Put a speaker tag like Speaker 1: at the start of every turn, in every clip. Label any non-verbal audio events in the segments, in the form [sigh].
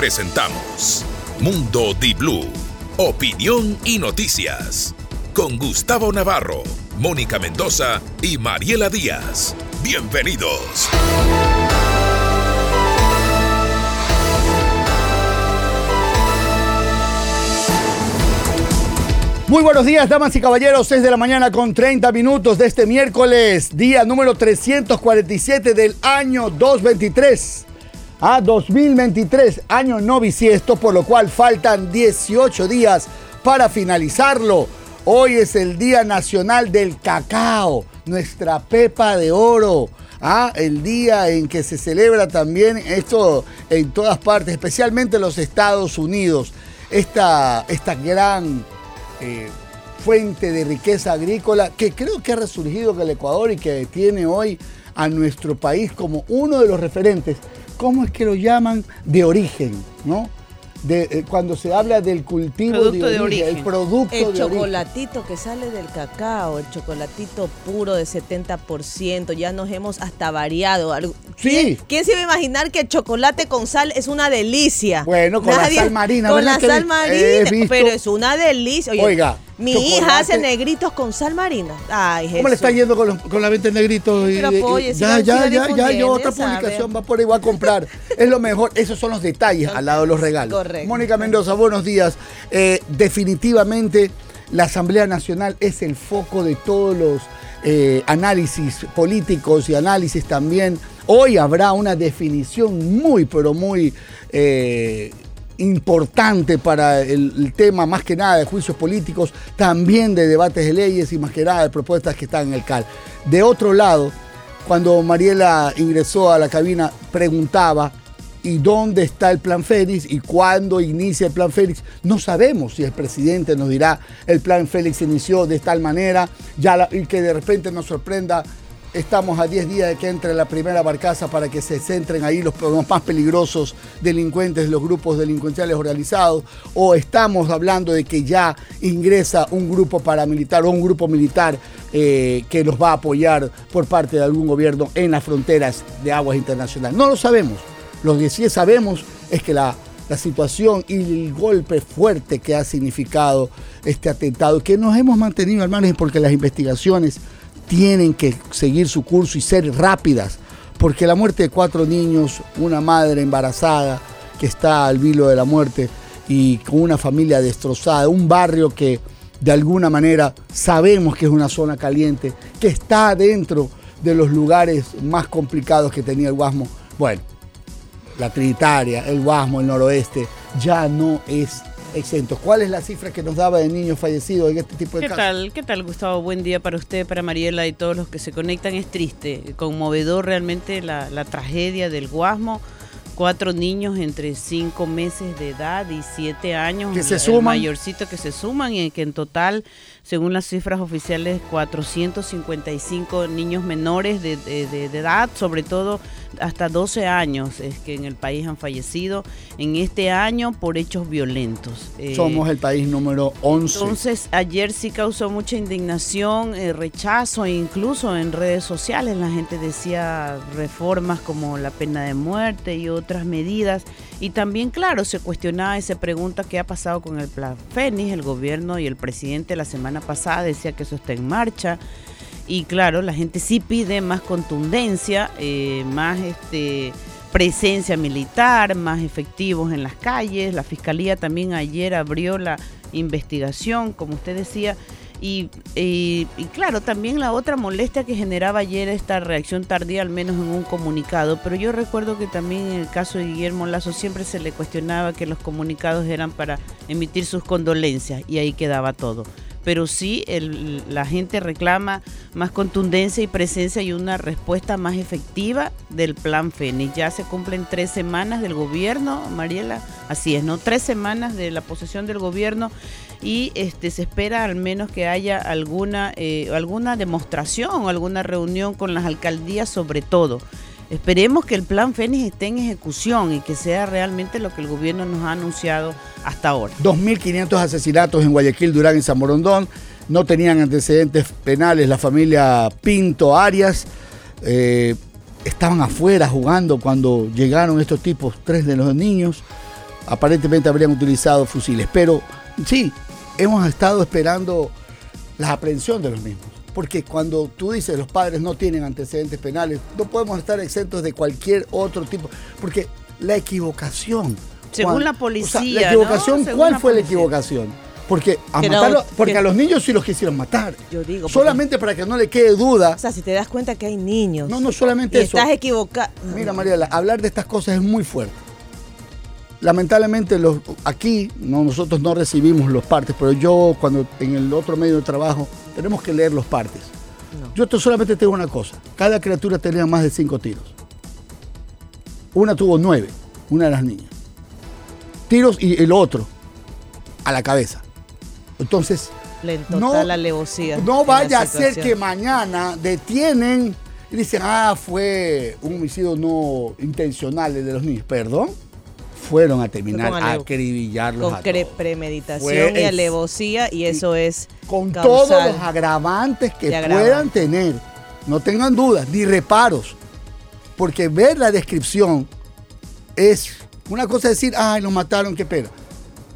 Speaker 1: presentamos Mundo Di Blue, opinión y noticias. Con Gustavo Navarro, Mónica Mendoza y Mariela Díaz. Bienvenidos.
Speaker 2: Muy buenos días, damas y caballeros. 6 de la mañana con 30 minutos de este miércoles, día número 347 del año 223. A 2023, año no bisiesto, por lo cual faltan 18 días para finalizarlo. Hoy es el Día Nacional del Cacao, nuestra pepa de oro. Ah, el día en que se celebra también esto en todas partes, especialmente en los Estados Unidos. Esta, esta gran eh, fuente de riqueza agrícola que creo que ha resurgido en el Ecuador y que tiene hoy a nuestro país como uno de los referentes. ¿Cómo es que lo llaman? De origen, ¿no? De, eh, cuando se habla del cultivo
Speaker 3: Producto
Speaker 2: de,
Speaker 3: de
Speaker 2: origen, el producto
Speaker 4: El
Speaker 2: de origen.
Speaker 4: chocolatito que sale del cacao, el chocolatito puro de 70%, ya nos hemos hasta variado. Algo-
Speaker 2: Sí.
Speaker 4: ¿Quién, quién se iba a imaginar que el chocolate con sal es una delicia?
Speaker 2: Bueno, con la sal marina,
Speaker 4: Con
Speaker 2: ¿verdad
Speaker 4: la sal marina,
Speaker 2: visto?
Speaker 4: pero es una delicia. Oye,
Speaker 2: Oiga,
Speaker 4: mi
Speaker 2: chocolate-
Speaker 4: hija hace negritos con sal marina. Ay, Jesús.
Speaker 2: ¿Cómo le está yendo con, los- con la venta en negrito? Y-
Speaker 4: Pero
Speaker 2: y-
Speaker 4: apoye,
Speaker 2: ya, ya, ya, ya, yo otra publicación va por ahí, voy a comprar. es lo mejor, esos son los detalles al lado de los regalos.
Speaker 4: Correcto.
Speaker 2: Mónica Mendoza, buenos días. Eh, definitivamente la Asamblea Nacional es el foco de todos los eh, análisis políticos y análisis también. Hoy habrá una definición muy, pero muy... eh, importante para el, el tema más que nada de juicios políticos, también de debates de leyes y más que nada de propuestas que están en el CAL. De otro lado, cuando Mariela ingresó a la cabina, preguntaba, ¿y dónde está el plan Félix? ¿Y cuándo inicia el plan Félix? No sabemos si el presidente nos dirá, el plan Félix inició de tal manera, ya la- y que de repente nos sorprenda Estamos a 10 días de que entre la primera barcaza para que se centren ahí los, los más peligrosos delincuentes, los grupos delincuenciales organizados, o estamos hablando de que ya ingresa un grupo paramilitar o un grupo militar eh, que nos va a apoyar por parte de algún gobierno en las fronteras de aguas internacionales. No lo sabemos. Lo que sí sabemos es que la, la situación y el golpe fuerte que ha significado este atentado, que nos hemos mantenido al margen porque las investigaciones tienen que seguir su curso y ser rápidas, porque la muerte de cuatro niños, una madre embarazada que está al vilo de la muerte y con una familia destrozada, un barrio que de alguna manera sabemos que es una zona caliente, que está dentro de los lugares más complicados que tenía el Guasmo. Bueno, la Trinitaria, el Guasmo, el noroeste, ya no es exento. ¿Cuál es la cifra que nos daba de niños fallecidos en este tipo de
Speaker 3: ¿Qué
Speaker 2: casos?
Speaker 3: tal? ¿Qué tal, Gustavo? Buen día para usted, para Mariela y todos los que se conectan. Es triste, conmovedor realmente la, la tragedia del Guasmo. Cuatro niños entre cinco meses de edad y siete años.
Speaker 2: Que se
Speaker 3: el
Speaker 2: suman.
Speaker 3: mayorcito que se suman y que en total, según las cifras oficiales, 455 niños menores de, de- de- de edad, sobre todo hasta 12 años, es que en el país han fallecido en este año por hechos violentos. Eh,
Speaker 2: Somos el país número 11.
Speaker 3: entonces, ayer sí causó mucha indignación, eh, rechazo, e incluso en redes sociales la gente decía reformas como la pena de muerte y otras medidas. Y también, claro, se cuestionaba y se pregunta qué ha pasado con el plan Fénix. El gobierno y el presidente la semana pasada decía que eso está en marcha. Y claro, la gente sí pide más contundencia, eh, más este presencia militar, más efectivos en las calles. La fiscalía también ayer abrió la investigación, como usted decía. Y, y- y claro, también la otra molestia que generaba ayer esta reacción tardía, al menos en un comunicado. Pero yo recuerdo que también en el caso de Guillermo Lazo siempre se le cuestionaba que los comunicados eran para emitir sus condolencias y ahí quedaba todo pero sí la gente reclama más contundencia y presencia y una respuesta más efectiva del plan Fénix. Ya se cumplen tres semanas del gobierno, Mariela, así es, ¿no? Tres semanas de la posesión del gobierno y este se espera al menos que haya alguna, eh, alguna demostración o alguna reunión con las alcaldías sobre todo. Esperemos que el plan Fénix esté en ejecución y que sea realmente lo que el gobierno nos ha anunciado hasta ahora.
Speaker 2: 2.500 asesinatos en Guayaquil, Durán y San Morondón. No tenían antecedentes penales la familia Pinto Arias. Eh, estaban afuera jugando cuando llegaron estos tipos, tres de los niños. aparentemente habrían utilizado fusiles. Pero sí, hemos estado esperando la aprehensión de los mismos. Porque cuando tú dices los padres no tienen antecedentes penales, no podemos estar exentos de cualquier otro tipo. Porque la equivocación.
Speaker 3: Según la
Speaker 2: o sea,
Speaker 3: policía,
Speaker 2: la equivocación, ¿cuál
Speaker 3: la
Speaker 2: fue la equivocación? Porque, a, matarlo- porque
Speaker 4: que-
Speaker 2: a los niños sí los quisieron matar.
Speaker 4: Yo digo, porque-
Speaker 2: Solamente para que no le quede duda.
Speaker 4: O sea, si te das cuenta que hay niños.
Speaker 2: No, no solamente
Speaker 4: y
Speaker 2: eso.
Speaker 4: estás equivocado.
Speaker 2: Mira, Mariela, hablar de estas cosas es muy fuerte. Lamentablemente los, aquí no, nosotros no recibimos los partes, pero yo cuando en el otro medio de trabajo tenemos que leer los partes.
Speaker 4: No.
Speaker 2: Yo te- solamente tengo una cosa. Cada criatura tenía más de cinco tiros. Una tuvo nueve, una de las niñas. Tiros y el otro a la cabeza. Entonces, no,
Speaker 4: alevosía
Speaker 2: no vaya a ser que mañana detienen y dicen, ah, fue un homicidio no intencional el de los niños. Perdón, fueron a terminar a acribillarlos
Speaker 4: Con
Speaker 2: a
Speaker 4: premeditación
Speaker 2: Fue
Speaker 4: y alevosía, y eso es.
Speaker 2: Con todos los agravantes que puedan tener. No tengan dudas, ni reparos. Porque ver la descripción es una cosa decir, ay, los mataron, qué pena.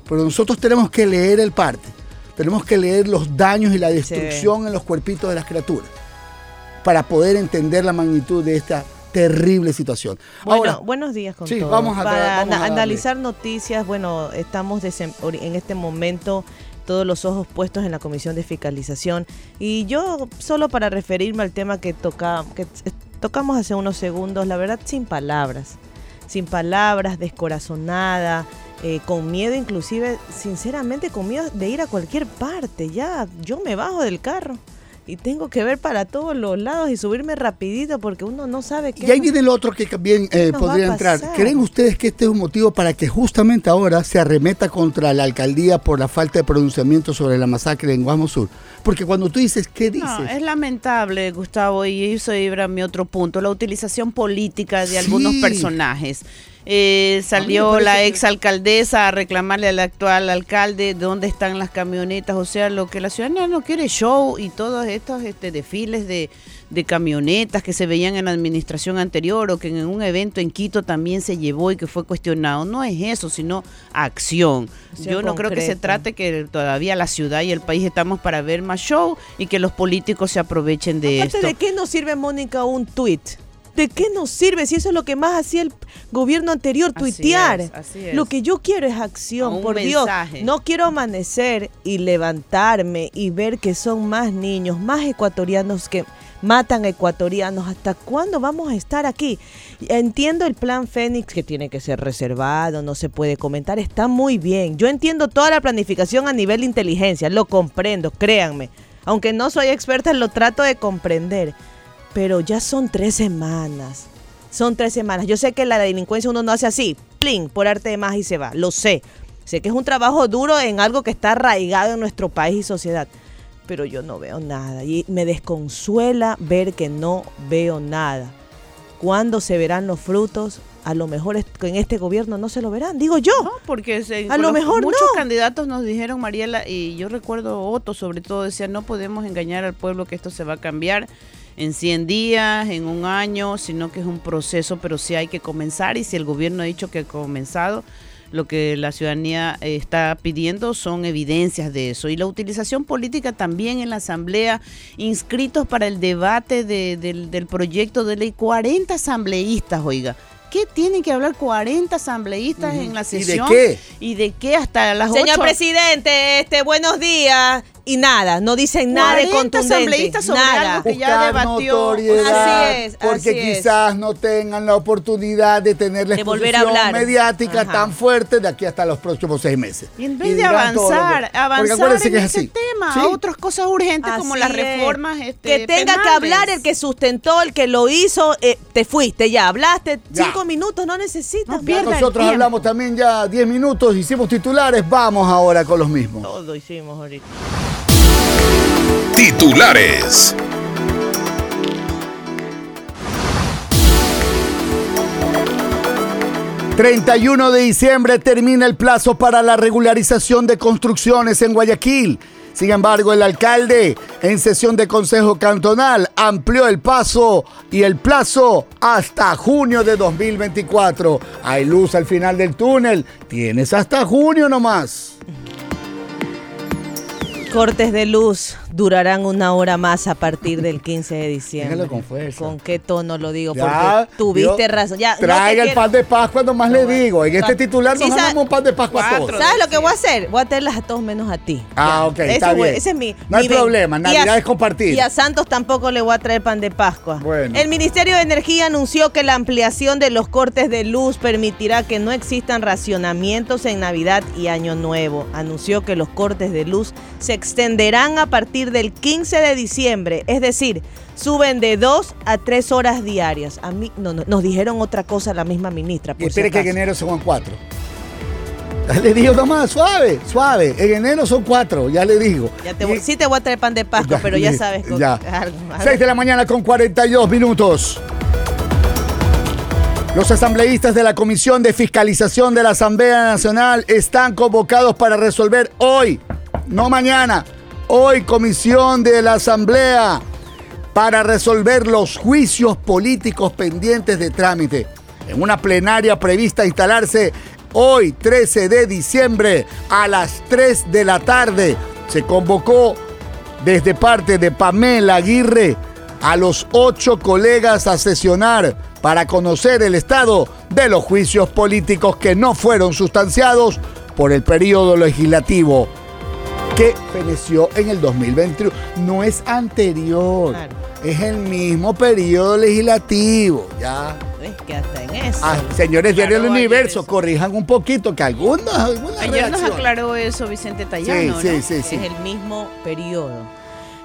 Speaker 2: Pero nosotros tenemos que leer el parte. Tenemos que leer los daños y la destrucción en los cuerpitos de las criaturas. Para poder entender la magnitud de esta terrible situación.
Speaker 4: Bueno,
Speaker 2: Ahora,
Speaker 4: buenos días con
Speaker 2: sí,
Speaker 4: todos.
Speaker 2: vamos a-
Speaker 4: Para
Speaker 2: vamos a
Speaker 4: analizar noticias, bueno, estamos en este momento todos los ojos puestos en la Comisión de Fiscalización y yo solo para referirme al tema que toca que tocamos hace unos segundos, la verdad sin palabras, sin palabras, descorazonada, eh, con miedo inclusive, sinceramente con miedo de ir a cualquier parte, ya yo me bajo del carro. Y tengo que ver para todos los lados y subirme rapidito porque uno no sabe qué
Speaker 2: Y ahí
Speaker 4: nos-
Speaker 2: viene el otro que también eh, podría entrar. ¿Creen ustedes que este es un motivo para que justamente ahora se arremeta contra la alcaldía por la falta de pronunciamiento sobre la masacre en Guamo Sur? Porque cuando tú dices, ¿qué dices?
Speaker 3: No, es lamentable, Gustavo, y eso era mi otro punto, la utilización política de algunos personajes. Eh, salió la
Speaker 2: que-
Speaker 3: exalcaldesa a reclamarle al actual alcalde dónde están las camionetas, o sea, lo que la ciudadanía no quiere show y todos estos este, desfiles de, de camionetas que se veían en la administración anterior o que en un evento en Quito también se llevó y que fue cuestionado. No es eso, sino acción. Yo no creo que se trate que todavía la ciudad y el país estamos para ver más show y que los políticos se aprovechen de
Speaker 4: Aparte,
Speaker 3: esto.
Speaker 4: ¿de qué nos sirve, Mónica, un tuit? ¿De qué nos sirve si eso es lo que más hacía el gobierno anterior,
Speaker 3: Así
Speaker 4: tuitear?
Speaker 3: es, así es.
Speaker 4: Lo que yo quiero es acción,
Speaker 3: Un
Speaker 4: por Dios.
Speaker 3: mensaje.
Speaker 4: No quiero amanecer y levantarme y ver que son más niños, más ecuatorianos que matan ecuatorianos. ¿Hasta cuándo vamos a estar aquí? Entiendo el plan Fénix que tiene que ser reservado, no se puede comentar, está muy bien. Yo entiendo toda la planificación a nivel de inteligencia, lo comprendo, créanme. Aunque no soy experta, lo trato de comprender. Pero ya son tres semanas. Son tres semanas. Yo sé que la delincuencia uno no hace así, plin, por arte de más y se va. Lo sé. Sé que es un trabajo duro en algo que está arraigado en nuestro país y sociedad. Pero yo no veo nada. Y me desconsuela ver que no veo nada. ¿Cuándo se verán los frutos? A lo mejor en este gobierno no se lo verán, digo yo.
Speaker 3: No, porque se-
Speaker 4: A lo mejor
Speaker 3: muchos
Speaker 4: no.
Speaker 3: candidatos nos dijeron, Mariela, y yo recuerdo Otto sobre todo, decía, no podemos engañar al pueblo que esto se va a cambiar en 100 días, en un año, sino que es un proceso, pero sí hay que comenzar y si el gobierno ha dicho que ha comenzado, lo que la ciudadanía eh, está pidiendo son evidencias de eso. Y la utilización política también en la Asamblea, inscritos para el debate de- del, del proyecto de ley, 40 asambleístas, oiga. ¿Qué tienen que hablar 40 asambleístas en la
Speaker 2: ¿Y de
Speaker 3: sesión?
Speaker 2: qué?
Speaker 3: ¿Y de qué hasta las
Speaker 4: Señor
Speaker 3: 8?
Speaker 4: presidente, este, buenos días. Y nada, no dicen nada de
Speaker 3: 40
Speaker 4: contundente.
Speaker 3: asambleístas sobre
Speaker 4: nada.
Speaker 3: algo que ya
Speaker 2: Buscar
Speaker 3: debatió.
Speaker 2: notoriedad,
Speaker 4: Así es,
Speaker 2: porque
Speaker 4: así es.
Speaker 2: quizás no tengan la oportunidad de tener la
Speaker 4: De volver a
Speaker 2: exposición
Speaker 4: hablar.
Speaker 2: mediática
Speaker 4: Ajá.
Speaker 2: tan fuerte de aquí hasta los próximos seis meses.
Speaker 3: Y en vez
Speaker 2: Y
Speaker 3: de
Speaker 2: que-
Speaker 3: avanzar,
Speaker 2: porque
Speaker 3: avanzar en
Speaker 2: que es
Speaker 3: ese
Speaker 2: así.
Speaker 3: tema,
Speaker 2: Sí.
Speaker 3: a otras cosas urgentes como las reformas este,
Speaker 4: que tenga que hablar el que sustentó, el que lo hizo, eh, te fuiste ya, hablaste
Speaker 2: Ya.
Speaker 4: cinco minutos, no necesitas.
Speaker 3: No
Speaker 2: Nosotros hablamos también ya 10 minutos, hicimos titulares, vamos ahora con los mismos.
Speaker 4: Todo hicimos ahorita.
Speaker 1: Titulares. ...31 de diciembre termina el plazo para la regularización de construcciones en Guayaquil...
Speaker 2: Sin embargo, el alcalde en sesión de Consejo Cantonal amplió el paso y el plazo hasta junio de 2024. Hay luz al final del túnel. Tienes hasta junio nomás.
Speaker 4: Cortes de luz durarán una hora más a partir del 15 de diciembre.
Speaker 2: Déjalo con fuerza.
Speaker 4: ¿Con qué tono lo digo?
Speaker 2: Ya,
Speaker 4: Porque tuviste
Speaker 2: yo-
Speaker 4: razón. Ya, no
Speaker 2: Traiga el pan de Pascua, nomás le digo. En este titular
Speaker 4: Sí,
Speaker 2: nos mandamos un pan de Pascua a todos.
Speaker 4: ¿Sabes lo que voy a hacer? Voy a tenerlas a todos menos a ti.
Speaker 2: Ah,
Speaker 4: Ya.
Speaker 2: ok, está
Speaker 4: Ese, fue-
Speaker 2: bien.
Speaker 4: ese es mi.
Speaker 2: No hay
Speaker 4: ven-
Speaker 2: problema, Navidad
Speaker 4: a-
Speaker 2: es compartir.
Speaker 4: Y a Santos tampoco le voy a traer pan de Pascua.
Speaker 2: Bueno.
Speaker 4: El Ministerio de Energía anunció que la ampliación de los cortes de luz permitirá que no existan racionamientos en Navidad y Año Nuevo. Anunció que los cortes de luz se extenderán a partir del 15 de diciembre, es decir, suben de dos a tres horas diarias. A mí no, no, nos dijeron otra cosa la misma ministra.
Speaker 2: Y
Speaker 4: Por si
Speaker 2: espere que en enero son cuatro. Ya le digo nomás, suave, suave. En enero son cuatro, ya le digo.
Speaker 4: Ya te voy-
Speaker 2: Y-
Speaker 4: sí te voy a traer pan de Pascua, pero ya sabes. con-
Speaker 2: Ya.
Speaker 4: algo más.
Speaker 2: 6 de la mañana con 42 minutos. Los asambleístas de la Comisión de Fiscalización de la Asamblea Nacional están convocados para resolver hoy, no mañana, hoy Comisión de la Asamblea, para resolver los juicios políticos pendientes de trámite. En una plenaria prevista instalarse hoy, 13 de diciembre, a las 3 de la tarde, se convocó desde parte de Pamela Aguirre a los ocho colegas a sesionar para conocer el estado de los juicios políticos que no fueron sustanciados por el periodo legislativo que feneció en el 2021. No es anterior,
Speaker 4: Claro.
Speaker 2: es el mismo periodo legislativo. Ya.
Speaker 4: Es que hasta en eso.
Speaker 2: Ah, señores
Speaker 3: Claro,
Speaker 2: diario del universo, corrijan un poquito que algunas
Speaker 3: Ayer nos aclaró eso Vicente Tallano,
Speaker 2: Sí,
Speaker 3: ¿no?
Speaker 2: sí, sí, sí.
Speaker 4: Es el mismo periodo.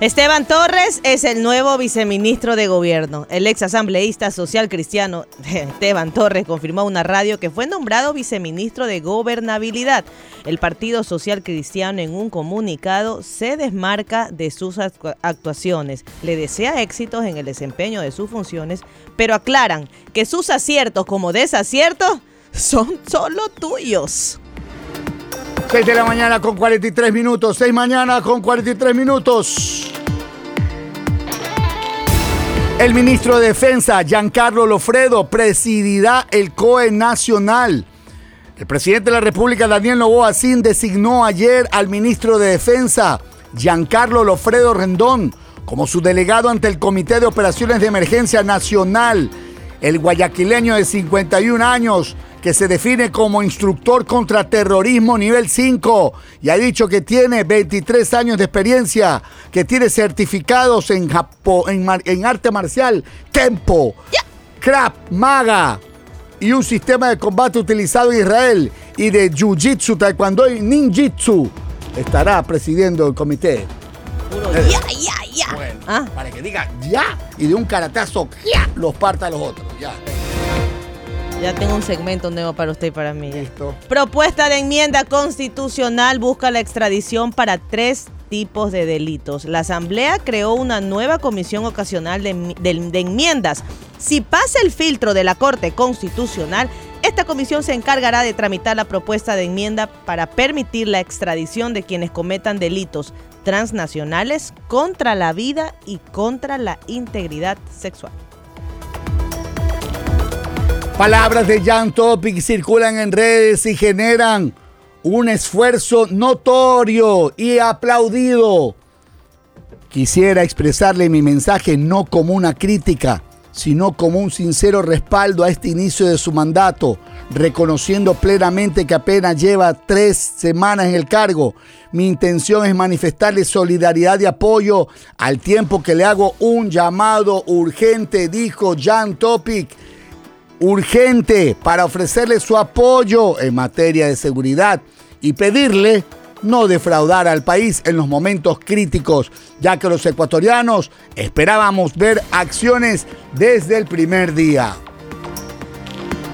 Speaker 4: Esteban Torres es el nuevo viceministro de gobierno. El ex asambleísta social cristiano [laughs] Esteban Torres confirmó a una radio que fue nombrado viceministro de gobernabilidad. El Partido Social Cristiano en un comunicado se desmarca de sus actua- actuaciones. Le desea éxitos en el desempeño de sus funciones, pero aclaran que sus aciertos como desaciertos son solo tuyos.
Speaker 2: 6 de la mañana con 43 minutos. 6 mañana con 43 minutos. El ministro de Defensa, Giancarlo Lofredo, presidirá el COE Nacional. El presidente de la República, Daniel Novoa Sin, designó ayer al ministro de Defensa, Giancarlo Lofredo Rendón, como su delegado ante el Comité de Operaciones de Emergencia Nacional. El guayaquileño de 51 años, que se define como instructor contra terrorismo nivel 5 y ha dicho que tiene 23 años de experiencia, que tiene certificados en, Japo- en, mar- en arte marcial, Tempo, Krav Maga y un sistema de combate utilizado en Israel y de Jiu-Jitsu, Taekwondo y Ninjitsu. Estará presidiendo el comité.
Speaker 4: Puro ya, ya, ya.
Speaker 2: Bueno,
Speaker 4: Ah.
Speaker 2: para que diga ya y de un caratazo ya los parta a los otros. Ya.
Speaker 4: Ya tengo un segmento nuevo para usted y para mí.
Speaker 2: Listo.
Speaker 4: Propuesta de enmienda constitucional busca la extradición para tres tipos de delitos. La Asamblea creó una nueva comisión ocasional de, enmi- de- de enmiendas. Si pasa el filtro de la Corte Constitucional, esta comisión se encargará de tramitar la propuesta de enmienda para permitir la extradición de quienes cometan delitos transnacionales contra la vida y contra la integridad sexual.
Speaker 2: Palabras de Jan Topic circulan en redes y generan un esfuerzo notorio y aplaudido. Quisiera expresarle mi mensaje no como una crítica, sino como un sincero respaldo a este inicio de su mandato, reconociendo plenamente que apenas lleva tres semanas en el cargo. Mi intención es manifestarle solidaridad y apoyo al tiempo que le hago un llamado urgente, dijo Jan Topic urgente para ofrecerle su apoyo en materia de seguridad y pedirle no defraudar al país en los momentos críticos, ya que los ecuatorianos esperábamos ver acciones desde el primer día.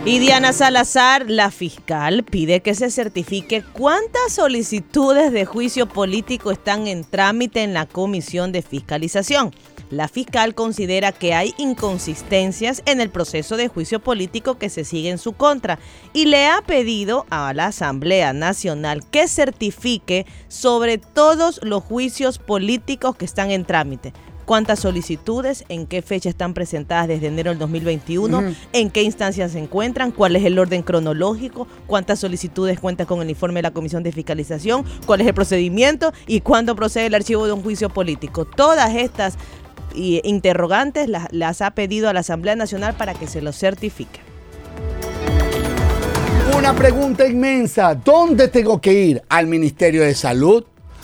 Speaker 4: Y Diana Salazar, la fiscal, pide que se certifique cuántas solicitudes de juicio político están en trámite en la Comisión de Fiscalización. La fiscal considera que hay inconsistencias en el proceso de juicio político que se sigue en su contra y le ha pedido a la Asamblea Nacional que certifique sobre todos los juicios políticos que están en trámite cuántas solicitudes, en qué fecha están presentadas desde enero del 2021, en qué instancias se encuentran, cuál es el orden cronológico, cuántas solicitudes cuenta con el informe de la Comisión de Fiscalización, cuál es el procedimiento y cuándo procede el archivo de un juicio político. Todas estas interrogantes las, las ha pedido a la Asamblea Nacional para que se lo certifique.
Speaker 2: Una pregunta inmensa, ¿dónde tengo que ir? ¿Al Ministerio de Salud?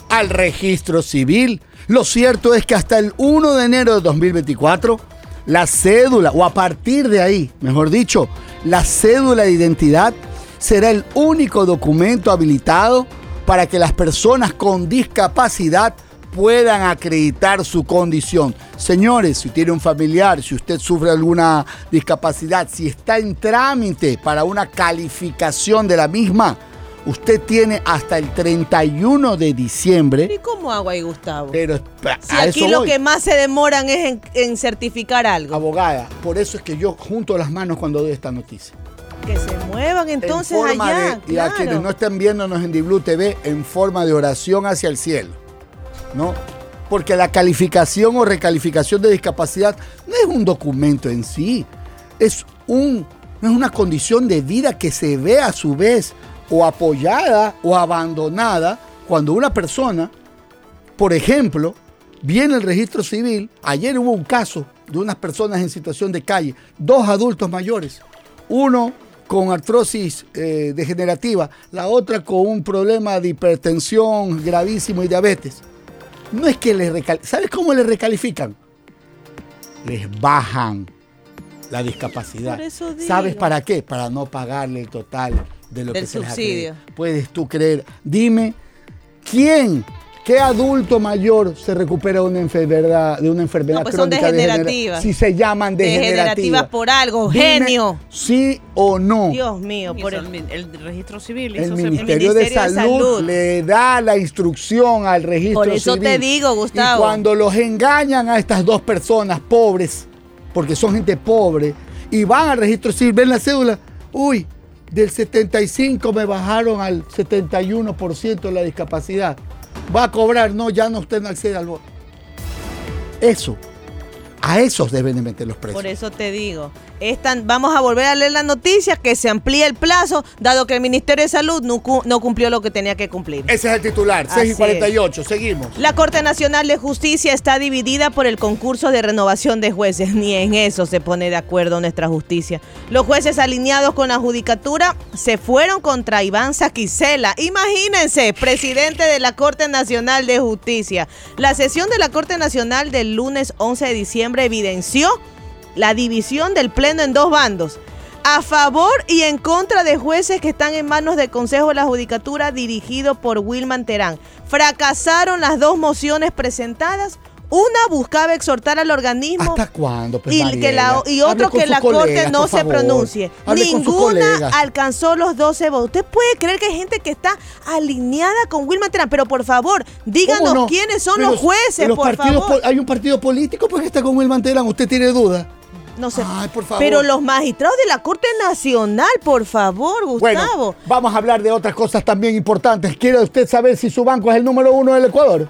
Speaker 2: ¿Al registro civil? Lo cierto es que hasta el 1 de enero de 2024, la cédula, o a partir de ahí, mejor dicho, la cédula de identidad será el único documento habilitado para que las personas con discapacidad puedan acreditar su condición. Señores, si tiene un familiar, si usted sufre alguna discapacidad, si está en trámite para una calificación de la misma, Usted tiene hasta el 31 de diciembre.
Speaker 4: ¿Y cómo hago ahí, Gustavo?
Speaker 2: Pero
Speaker 4: si aquí lo que más se demoran es en, certificar algo.
Speaker 2: Abogada, por eso es que yo junto las manos cuando doy esta noticia.
Speaker 4: Que se muevan entonces allá.
Speaker 2: Y a quienes no estén viéndonos en Diblu TV en forma de oración hacia el cielo. ¿No? Porque la calificación o recalificación de discapacidad no es un documento en sí. Es, un, es una condición de vida que se ve a su vez o apoyada o abandonada cuando una persona, por ejemplo, viene el registro civil, ayer hubo un caso de unas personas en situación de calle, dos adultos mayores, uno con artrosis eh, degenerativa, la otra con un problema de hipertensión gravísimo y diabetes. No es que les recalifican, ¿sabes cómo les recalifican? Les bajan la discapacidad. ¿Sabes para qué? Para no pagarle el total de lo que se subsidio. Puedes tú creer. Dime, ¿quién, qué adulto mayor se recupera de una enfermedad, de una enfermedad no, pues crónica
Speaker 4: son degenerativas?
Speaker 2: si se llaman degenerativas. Degenerativas
Speaker 4: por algo, genio.
Speaker 2: Sí o no.
Speaker 4: Dios mío,
Speaker 3: por el, registro civil.
Speaker 2: El, Ministerio, de, Salud le da la instrucción al registro civil. Por eso
Speaker 4: te digo, Gustavo.
Speaker 2: Y cuando los engañan a estas dos personas pobres, porque son gente pobre, y van al registro civil, ven la cédula, uy, del 75 me bajaron al 71% de la discapacidad. Va a cobrar, no, ya no usted no accede al voto. Eso, a esos deben de meter los precios.
Speaker 4: Por eso te digo, vamos a volver a leer la noticia que se amplía el plazo, dado que el Ministerio de Salud no, cumplió lo que tenía que cumplir.
Speaker 2: Ese es el titular, 6 y 48, seguimos.
Speaker 4: La Corte Nacional de Justicia está dividida por el concurso de renovación de jueces, [laughs] ni en eso se pone de acuerdo nuestra justicia. Los jueces alineados con la judicatura se fueron contra Iván Saquicela, imagínense, presidente de la Corte Nacional de Justicia. La sesión de la Corte Nacional del lunes 11 de diciembre evidenció la división del Pleno en dos bandos. A favor y en contra de jueces que están en manos del Consejo de la Judicatura dirigido por Wilman Terán. Fracasaron las dos mociones presentadas una buscaba exhortar al organismo.
Speaker 2: ¿Hasta cuándo? Pues,
Speaker 4: y, que la, y otro que la Corte no se pronuncie. Ninguna alcanzó los 12 votos. ¿Usted puede creer que hay gente que está alineada con Wilman Terán? Pero por favor, díganos quiénes son los jueces, por favor.
Speaker 2: Hay un partido político pues, que está con Wilman Terán. ¿Usted tiene duda?
Speaker 4: No sé. Pero los magistrados de la Corte Nacional, por favor, Gustavo. Bueno,
Speaker 2: vamos a hablar de otras cosas también importantes. ¿Quiere usted saber si su banco es el número uno del Ecuador?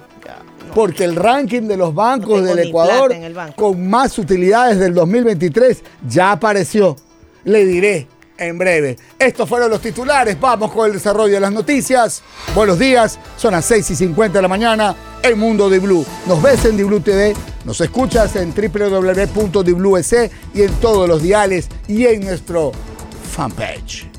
Speaker 2: Porque el ranking de los bancos del Ecuador con más utilidades del 2023 ya apareció. Le diré en breve. Estos fueron los titulares. Vamos con el desarrollo de las noticias. Buenos días. Son las 6 y 50 de la mañana. El mundo de Blue. Nos ves en Diblu TV. Nos escuchas en www.diblu.es y en todos los diales y en nuestro fanpage.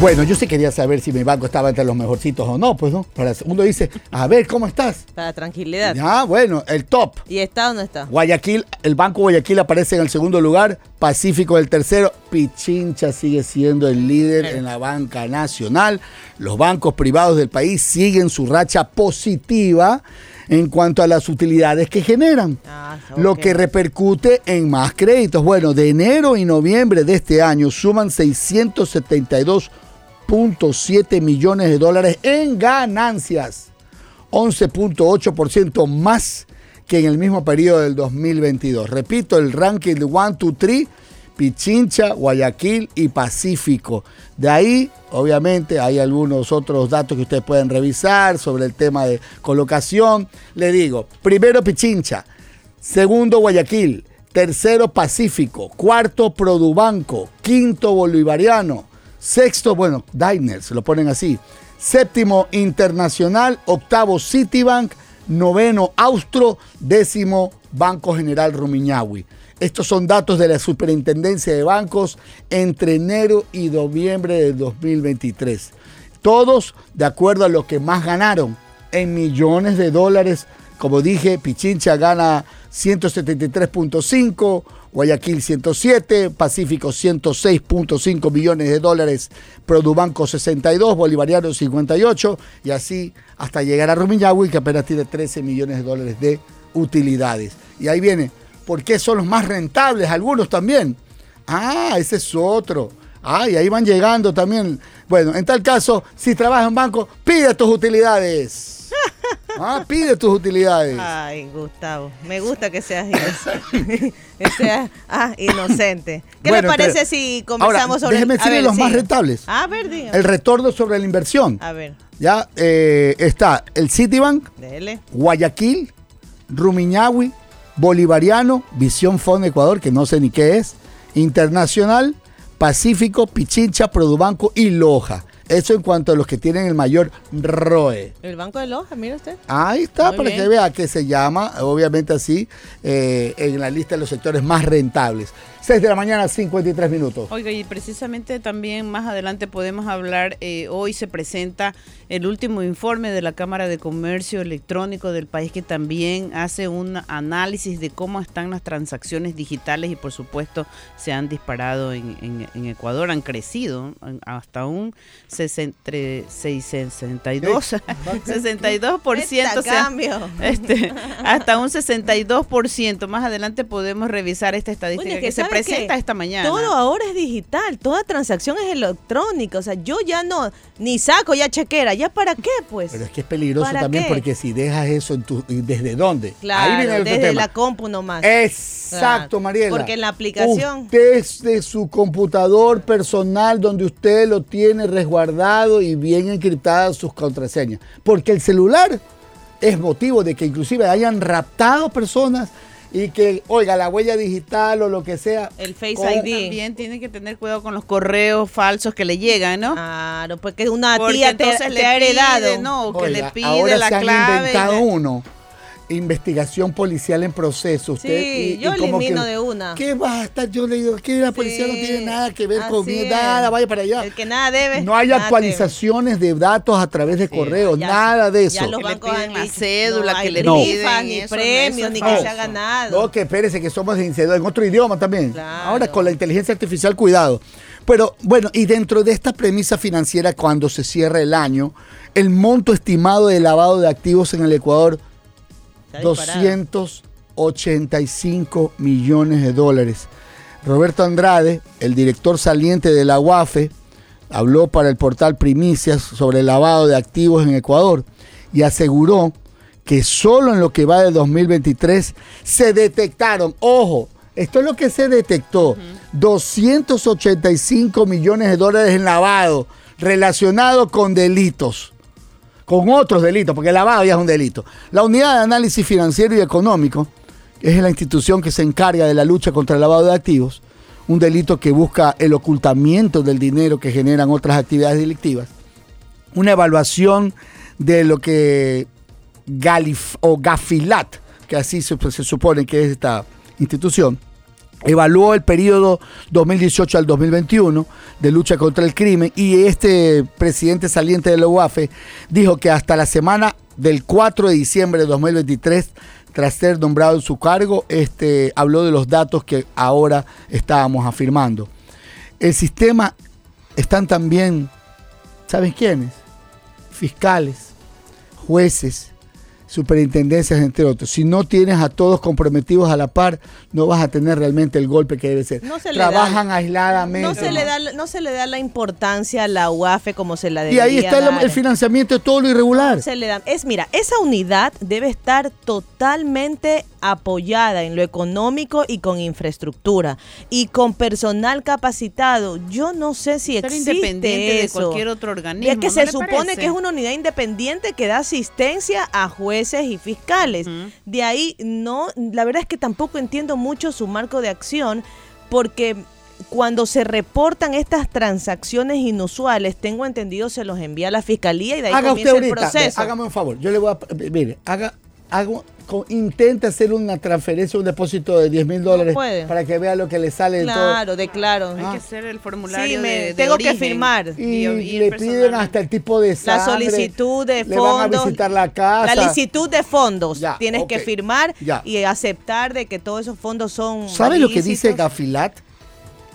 Speaker 2: Bueno, yo sí quería saber si mi banco estaba entre los mejorcitos o no, pues no. Para uno dice, a ver, ¿cómo estás?
Speaker 4: Para tranquilidad.
Speaker 2: Ah, bueno, el top.
Speaker 4: ¿Y está o no está?
Speaker 2: Guayaquil, el Banco Guayaquil aparece en el segundo lugar, Pacífico el tercero, Pichincha sigue siendo el líder en la banca nacional. Los bancos privados del país siguen su racha positiva en cuanto a las utilidades que generan, ah, lo que repercute en más créditos. Bueno, de enero y noviembre de este año suman 672 6.7 millones de dólares en ganancias, 11.8% más que en el mismo periodo del 2022. Repito, el ranking de 1, 2, 3, Pichincha, Guayaquil y Pacífico. De ahí, obviamente, hay algunos otros datos que ustedes pueden revisar sobre el tema de colocación. Le digo, primero Pichincha, segundo Guayaquil, tercero Pacífico, cuarto Produbanco, quinto Bolivariano, sexto, bueno, Diners, lo ponen así, séptimo Internacional, octavo Citibank, noveno Austro, décimo Banco General Rumiñahui. Estos son datos de la Superintendencia de Bancos entre enero y noviembre de 2023. Todos de acuerdo a lo que más ganaron en millones de dólares. Como dije, Pichincha gana 173.5, Guayaquil 107, Pacífico 106.5 millones de dólares, Produbanco 62, Bolivariano 58 y así hasta llegar a Rumiñahui que apenas tiene 13 millones de dólares de utilidades. Y ahí viene porque son los más rentables, algunos también. Ah, ese es otro. Ah, y ahí van llegando también. Bueno, en tal caso, si trabajas en banco, pide tus utilidades. [laughs] Ah, pide tus utilidades.
Speaker 4: Ay, Gustavo, me gusta que seas, [laughs] que seas ah, inocente. ¿Qué
Speaker 2: Bueno,
Speaker 4: le parece si conversamos
Speaker 2: Ahora,
Speaker 4: sobre
Speaker 2: déjeme decirle
Speaker 4: ver,
Speaker 2: los más rentables.
Speaker 4: A ver.
Speaker 2: El retorno sobre la inversión.
Speaker 4: A ver,
Speaker 2: Ya eh, está el Citibank,
Speaker 4: dele.
Speaker 2: Guayaquil, Rumiñahui, Bolivariano, Visión Fondo Ecuador, que no sé ni qué es, Internacional, Pacífico, Pichincha, Produbanco y Loja. Eso en cuanto a los que tienen el mayor ROE.
Speaker 4: El Banco de Loja, mire usted.
Speaker 2: Ahí está,
Speaker 4: Muy
Speaker 2: para
Speaker 4: bien.
Speaker 2: que vea que se llama, obviamente así, eh, en la lista de los sectores más rentables. 6 de la mañana, 53 minutos.
Speaker 3: Oiga, y precisamente también más adelante podemos hablar, eh, hoy se presenta el último informe de la Cámara de Comercio Electrónico del país que también hace un análisis de cómo están las transacciones digitales y por supuesto se han disparado en, en- en Ecuador, han crecido hasta un 60, entre 62, 62% se han-
Speaker 4: cambio.
Speaker 3: este, hasta un 62%. Más adelante podemos revisar esta estadística que,
Speaker 4: que
Speaker 3: se
Speaker 4: ¿sabe
Speaker 3: presenta esta mañana.
Speaker 4: Todo ahora es digital, toda transacción es electrónica. O sea, yo ya no, ni saco ya chequera. ¿Ya para qué, pues?
Speaker 2: Pero es que es peligroso
Speaker 4: ¿Para
Speaker 2: también
Speaker 4: qué?
Speaker 2: porque si dejas eso en tu, ¿y ¿desde dónde?
Speaker 4: Claro,
Speaker 2: Ahí viene el otro
Speaker 4: desde
Speaker 2: tema.
Speaker 4: la compu nomás.
Speaker 2: Exacto,
Speaker 4: Claro,
Speaker 2: Mariela.
Speaker 4: porque en la aplicación-
Speaker 2: Usted de su computador personal donde usted lo tiene resguardado y bien encriptadas sus contraseñas. Porque el celular es motivo de que inclusive hayan raptado personas y que, oiga, la huella digital o lo que sea.
Speaker 4: El Face
Speaker 2: con-
Speaker 4: ID.
Speaker 3: También tiene que tener cuidado con los correos falsos que le llegan, ¿no?
Speaker 4: Claro, porque una
Speaker 3: Porque
Speaker 4: tía te,
Speaker 3: entonces
Speaker 4: te
Speaker 3: le
Speaker 4: ha heredado.
Speaker 3: pide, no, que
Speaker 2: Oiga,
Speaker 3: le pide
Speaker 2: ahora
Speaker 3: la
Speaker 2: se han
Speaker 3: clave.
Speaker 2: inventado
Speaker 3: de-
Speaker 2: uno. Investigación policial en proceso. Usted,
Speaker 4: Sí, yo
Speaker 2: como
Speaker 4: elimino
Speaker 2: que,
Speaker 4: de una.
Speaker 2: ¿Qué basta? Yo le digo que la policía no
Speaker 4: Sí,
Speaker 2: tiene nada que ver con nada, vaya para allá.
Speaker 4: El que nada debe.
Speaker 2: No hay
Speaker 4: nada
Speaker 2: actualizaciones de datos a través de correo,
Speaker 4: Ya-
Speaker 2: nada de eso.
Speaker 4: Ya los
Speaker 3: Que le
Speaker 4: bancos
Speaker 3: piden
Speaker 4: han
Speaker 3: la cédula,
Speaker 4: no
Speaker 3: que le
Speaker 2: No.
Speaker 4: ni
Speaker 3: eso,
Speaker 4: premios, ni que se ha ganado.
Speaker 2: No, que espérese, que somos en, en otro idioma también.
Speaker 4: Claro.
Speaker 2: Ahora con la inteligencia artificial, cuidado. Pero bueno, y dentro de esta premisa financiera, cuando se cierra el año, el monto estimado de lavado de activos en el Ecuador. 285 millones de dólares. Roberto Andrade, el director saliente de la UAFE, habló para el portal Primicias sobre el lavado de activos en Ecuador y aseguró que solo en lo que va de 2023 se detectaron, ojo, esto es lo que se detectó, 285 millones de dólares en lavado relacionado con delitos con otros delitos, porque el lavado ya es un delito. La Unidad de Análisis Financiero y Económico es la institución que se encarga de la lucha contra el lavado de activos, un delito que busca el ocultamiento del dinero que generan otras actividades delictivas. Una evaluación de lo que o Gafilat, que así se supone que es esta institución, evaluó el periodo 2018 al 2021 de lucha contra el crimen y este presidente saliente de la UAFE dijo que hasta la semana del 4 de diciembre de 2023, tras ser nombrado en su cargo, este, habló de los datos que ahora estábamos afirmando. El sistema están también, ¿sabes quiénes? Fiscales, jueces, superintendencias, entre otros. Si no tienes a todos comprometidos a la par, no vas a tener realmente el golpe que debe ser.
Speaker 4: No se
Speaker 2: Trabajan
Speaker 4: da-
Speaker 2: aisladamente.
Speaker 4: No se, le da, no se le da la importancia a la UAFE como se la
Speaker 2: y
Speaker 4: debería
Speaker 2: ahí está el,
Speaker 4: dar.
Speaker 2: el financiamiento de todo lo irregular.
Speaker 4: se le da. Es, mira, esa unidad debe estar totalmente apoyada en lo económico y con infraestructura y con personal capacitado. Yo no sé si
Speaker 3: Ser
Speaker 4: existe
Speaker 3: independiente de cualquier otro
Speaker 4: Y
Speaker 3: organismo.
Speaker 4: es que
Speaker 3: ¿no
Speaker 4: se supone
Speaker 3: parece?
Speaker 4: que es una unidad independiente que da asistencia a jueces y fiscales. De ahí no, la verdad es que tampoco entiendo mucho su marco de acción porque cuando se reportan estas transacciones inusuales, tengo entendido se los envía a la fiscalía y de ahí
Speaker 2: Haga usted
Speaker 4: comienza el
Speaker 2: ahorita, ve,
Speaker 4: proceso.
Speaker 2: hágame un favor. Yo le voy a. Mire, haga. Hago- intente hacer una transferencia, un depósito de 10 mil dólares para que vea lo que le sale de todo.
Speaker 4: Claro, declaro.
Speaker 3: Hay
Speaker 2: Ah.
Speaker 3: que hacer el formulario
Speaker 4: Sí, me-
Speaker 3: de, de
Speaker 4: tengo que firmar.
Speaker 2: Y,
Speaker 3: Y- y
Speaker 2: le
Speaker 3: personal.
Speaker 2: piden hasta el tipo de
Speaker 4: La
Speaker 2: sangre.
Speaker 4: solicitud de
Speaker 2: Le van a
Speaker 4: fondos.
Speaker 2: visitar la casa.
Speaker 4: La licitud de fondos.
Speaker 2: Ya,
Speaker 4: Tienes que firmar
Speaker 2: Ya.
Speaker 4: y aceptar de que todos esos fondos son.
Speaker 2: ¿Sabe lo que dice. Gafilat?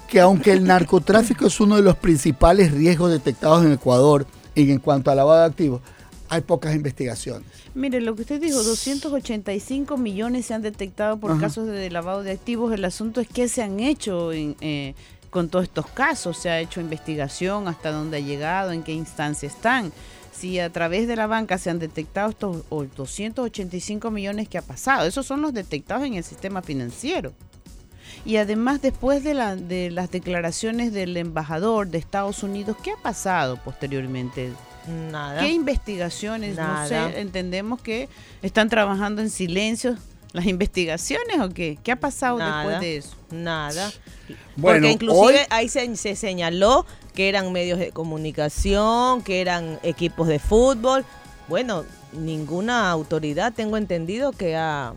Speaker 2: Que aunque el narcotráfico es uno de los principales riesgos detectados en Ecuador y en cuanto a lavado de activos, hay pocas investigaciones.
Speaker 3: Mire, lo que usted dijo, 285 millones se han detectado por
Speaker 2: Ajá.
Speaker 3: casos de lavado de activos. El asunto es qué se han hecho en, eh, con todos estos casos. Se ha hecho investigación, hasta dónde ha llegado, en qué instancia están. Si a través de la banca se han detectado estos o 285 millones que ha pasado, esos son los detectados en el sistema financiero. Y además, después de, la- de las declaraciones del embajador de Estados Unidos, ¿qué ha pasado posteriormente?
Speaker 4: Nada.
Speaker 3: ¿Qué investigaciones?
Speaker 4: Nada.
Speaker 3: No sé, entendemos que están trabajando en silencio las investigaciones o qué? ¿Qué ha pasado
Speaker 4: Nada.
Speaker 3: después de eso?
Speaker 4: Nada.
Speaker 2: Bueno,
Speaker 4: Porque inclusive
Speaker 2: hoy-
Speaker 4: ahí se, se señaló que eran medios de comunicación, que eran equipos de fútbol. Bueno, ninguna autoridad tengo entendido que ha,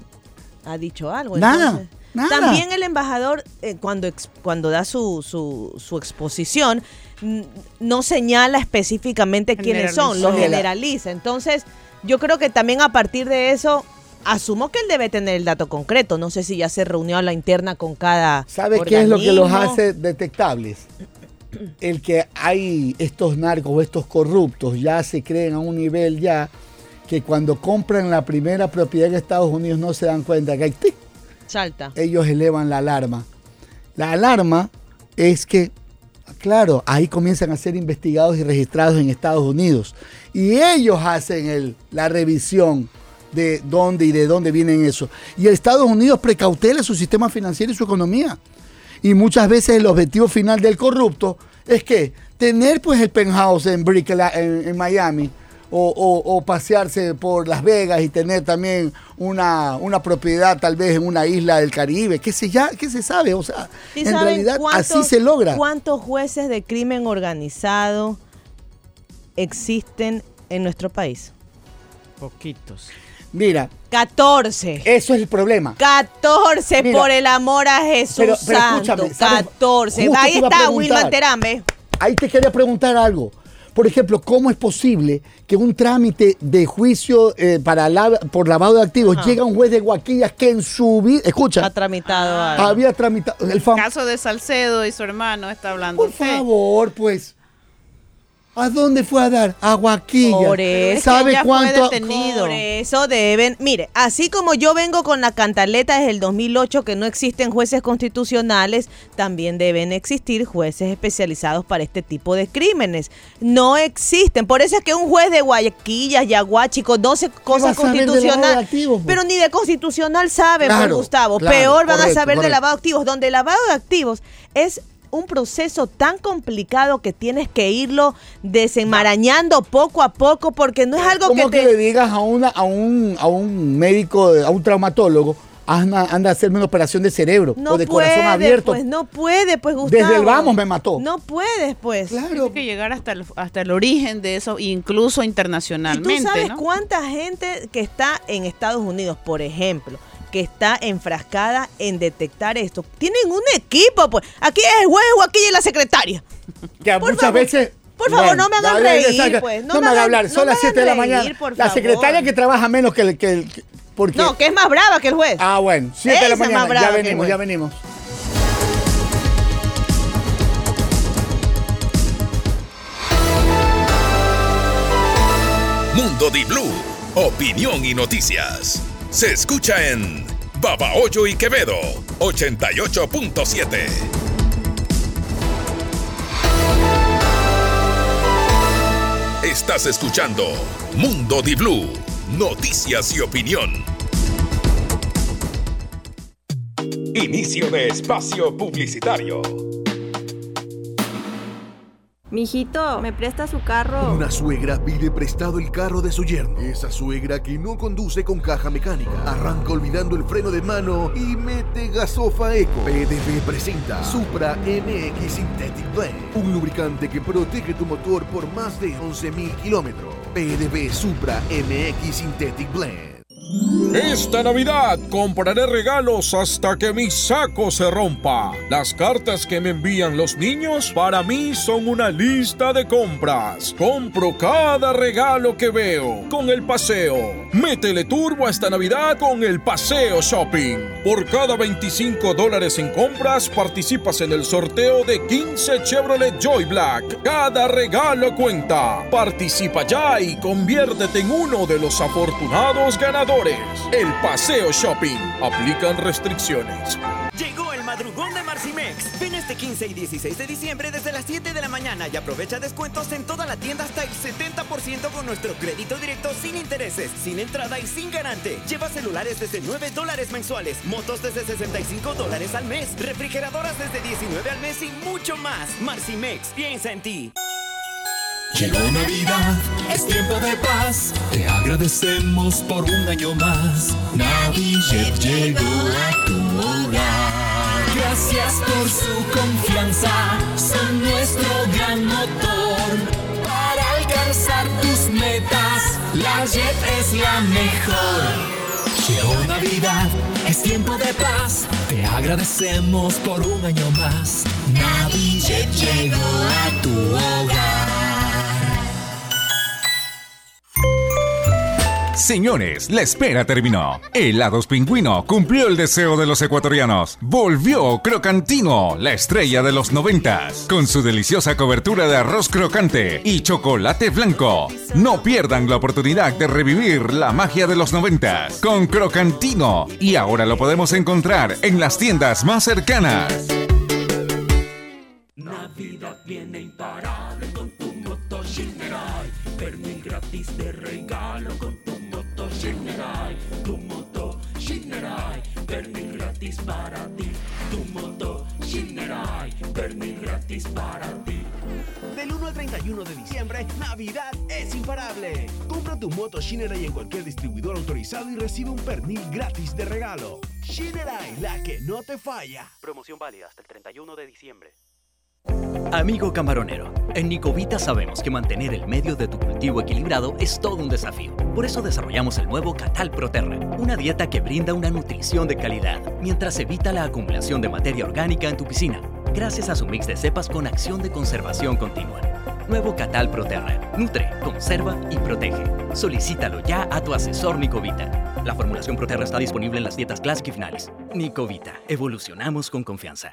Speaker 4: ha dicho algo.
Speaker 2: Nada,
Speaker 4: Entonces,
Speaker 2: nada.
Speaker 4: También el embajador, eh, cuando, ex- cuando da su, su, su exposición, no señala específicamente quiénes son, lo
Speaker 2: Generalizó.
Speaker 4: generaliza. Entonces, yo creo que también a partir de eso, asumo que él debe tener el dato concreto. No sé si ya se reunió a la interna con cada.
Speaker 2: ¿Sabe qué es lo que los hace detectables? El que hay estos narcos o estos corruptos ya se creen a un nivel ya que cuando compran la primera propiedad en Estados Unidos no se dan cuenta que hay tic,
Speaker 4: Salta.
Speaker 2: ellos elevan la alarma. La alarma es que, claro, ahí comienzan a ser investigados y registrados en Estados Unidos. Y ellos hacen el- la revisión de dónde y de dónde vienen eso. Y Estados Unidos precautela su sistema financiero y su economía. Y muchas veces el objetivo final del corrupto es que tener pues el penthouse en, en Miami o, o- o pasearse por Las Vegas y tener también una, una propiedad tal vez en una isla del Caribe, que se, ya, que se sabe, o sea,
Speaker 4: ¿Sí
Speaker 2: en
Speaker 4: saben
Speaker 2: realidad
Speaker 4: cuántos-
Speaker 2: así se logra.
Speaker 4: ¿Cuántos jueces de crimen organizado existen en nuestro país?
Speaker 3: Poquitos.
Speaker 2: Mira,
Speaker 4: 14.
Speaker 2: eso es el problema.
Speaker 4: 14
Speaker 2: Mira,
Speaker 4: por el amor a Jesús
Speaker 2: pero- pero
Speaker 4: Santo.
Speaker 2: escúchame, ¿sabes?
Speaker 4: 14.
Speaker 2: Justo
Speaker 4: Ahí está Terán, ¿ve?
Speaker 2: Ahí te quería preguntar algo. Por ejemplo, ¿cómo es posible que un trámite de juicio eh, para la- por lavado de activos
Speaker 4: Ajá.
Speaker 2: llega a un juez de Guaquillas que en su vida,
Speaker 4: Ha
Speaker 2: escucha,
Speaker 4: tramitado
Speaker 3: Ah,
Speaker 4: algo.
Speaker 2: había tramitado el fam-
Speaker 3: Caso de Salcedo y su hermano está hablando
Speaker 2: Por
Speaker 3: usted.
Speaker 2: favor, pues. ¿A dónde fue a dar? A Guaquillas.
Speaker 4: Por eso.
Speaker 2: ¿Sabe
Speaker 3: ya fue
Speaker 2: cuánto?
Speaker 3: detenido.
Speaker 4: Por eso deben, mire, así como yo vengo con la cantaleta desde el 2008 que no existen jueces constitucionales, también deben existir jueces especializados para este tipo de crímenes. No existen. Por eso es que un juez de Guayaquillas, Yaguachi, con 12 cosas constitucionales,
Speaker 2: pues?
Speaker 4: pero ni de constitucional sabe, pues,
Speaker 2: Claro,
Speaker 4: Gustavo.
Speaker 2: claro,
Speaker 4: Peor van a
Speaker 2: correcto,
Speaker 4: saber de lavado de activos, donde el lavado de activos es un proceso tan complicado que tienes que irlo desenmarañando poco a poco porque no es algo que
Speaker 2: ¿Cómo que,
Speaker 4: te...
Speaker 2: le digas a, una, a, un, a un médico, a un traumatólogo, anda, anda a hacerme una operación de cerebro
Speaker 4: No
Speaker 2: o de
Speaker 4: puede,
Speaker 2: corazón abierto?
Speaker 4: pues no puede, pues Gustavo.
Speaker 2: Desde el vamos me mató.
Speaker 4: No puedes, pues.
Speaker 2: Claro.
Speaker 3: Tiene que llegar hasta el, hasta el origen de eso, incluso
Speaker 4: Y
Speaker 3: internacionalmente.
Speaker 4: tú sabes
Speaker 3: ¿no?
Speaker 4: cuánta gente que está en Estados Unidos, por ejemplo, que está enfrascada en detectar esto, tienen un equipo, pues. Aquí es el juez, aquí y la secretaria.
Speaker 2: Que
Speaker 4: Por
Speaker 2: muchas
Speaker 4: favor,
Speaker 2: veces.
Speaker 4: por favor, no me hagan reír, pues.
Speaker 2: No, me hagan hablar, son las 7 de la mañana.
Speaker 4: por
Speaker 2: La
Speaker 4: favor.
Speaker 2: secretaria que trabaja menos que el. Que el que- porque,
Speaker 4: No, que es más brava que el juez.
Speaker 2: Ah, bueno, 7 de la
Speaker 4: es
Speaker 2: mañana.
Speaker 4: brava
Speaker 2: Ya venimos, ya venimos.
Speaker 1: Mundo Di Blue, opinión y noticias. Se escucha en Babahoyo y Quevedo 88.7. Estás escuchando Mundo Di Blue, noticias y opinión. Inicio de espacio publicitario.
Speaker 5: Mijito, ¿me presta su carro?
Speaker 6: Una suegra pide prestado el carro de su yerno. Esa suegra que no conduce con caja mecánica. Arranca olvidando el freno de mano y mete gasofa eco. PDV presenta Supra MX Synthetic Blend. Un lubricante que protege tu motor por más de 11.000 kilómetros. PDV Supra MX Synthetic Blend.
Speaker 7: Esta Navidad compraré regalos hasta que mi saco se rompa. Las cartas que me envían los niños para mí son una lista de compras. Compro cada regalo que veo con el paseo. Métele turbo a esta Navidad con el paseo shopping. Por cada 25 dólares en compras participas en el sorteo de 15 Chevrolet Joy Black. Cada regalo cuenta. Participa ya y conviértete en uno de los afortunados ganadores. El Paseo Shopping. Aplican restricciones.
Speaker 8: Llegó el madrugón de Marcimex. Ven este 15 y 16 de diciembre desde las 7 de la mañana y aprovecha descuentos en toda la tienda hasta el 70% con nuestro crédito directo sin intereses, sin entrada y sin garante. Lleva celulares desde 9 dólares mensuales, motos desde 65 dólares al mes, refrigeradoras desde 19 al mes y mucho más. Marcimex, piensa en ti.
Speaker 9: Llegó Navidad, es tiempo de paz. Te agradecemos por un año más. Navijet llegó a tu hogar. Gracias por su confianza, son nuestro gran motor. Para alcanzar tus metas, la Jet es la mejor. Llegó Navidad, es tiempo de paz. Te agradecemos por un año más. Navijet llegó a tu hogar.
Speaker 10: Señores, la espera terminó. Helados Pingüino cumplió el deseo de los ecuatorianos. Volvió Crocantino, la estrella de los noventas, con su deliciosa cobertura de arroz crocante y chocolate blanco. No pierdan la oportunidad de revivir la magia de los noventas con Crocantino. Y ahora lo podemos encontrar en las tiendas más cercanas.
Speaker 9: Navidad viene imparable con tu moto Shinerai. Pernil gratis de regalo con Shinerai. Tu moto Shinerai. Pernil gratis para ti. Tu moto Shinerai. Pernil gratis para ti.
Speaker 11: Del 1 al 31 de diciembre, Navidad es imparable. Compra tu moto Shinerai en cualquier distribuidor autorizado y recibe un pernil gratis de regalo. Shinerai, la que no te falla.
Speaker 12: Promoción válida hasta el 31 de diciembre.
Speaker 13: Amigo camaronero, en Nicovita sabemos que mantener el medio de tu cultivo equilibrado es todo un desafío. Por eso desarrollamos el nuevo Catal Proterra, una dieta que brinda una nutrición de calidad, mientras evita la acumulación de materia orgánica en tu piscina, gracias a su mix de cepas con acción de conservación continua. Nuevo Catal Proterra, nutre, conserva y protege. Solicítalo ya a tu asesor Nicovita. La formulación Proterra está disponible en las dietas Classic y finales. Nicovita, evolucionamos con confianza.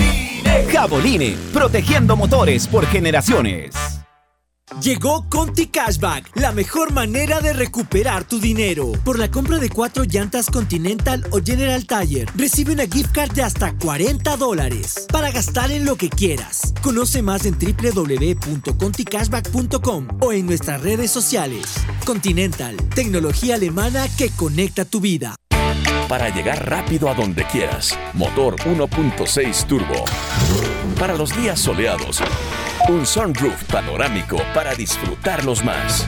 Speaker 14: Caboline, protegiendo motores por generaciones.
Speaker 15: Llegó Conti Cashback, la mejor manera de recuperar tu dinero. Por la compra de cuatro llantas Continental o General Tire, recibe una gift card de hasta 40 dólares para gastar en lo que quieras. Conoce más en www.conticashback.com o en nuestras redes sociales. Continental, tecnología alemana que conecta tu vida.
Speaker 16: para llegar rápido a donde quieras. Motor 1.6 turbo. Para los días soleados, un sunroof panorámico para disfrutarlos más.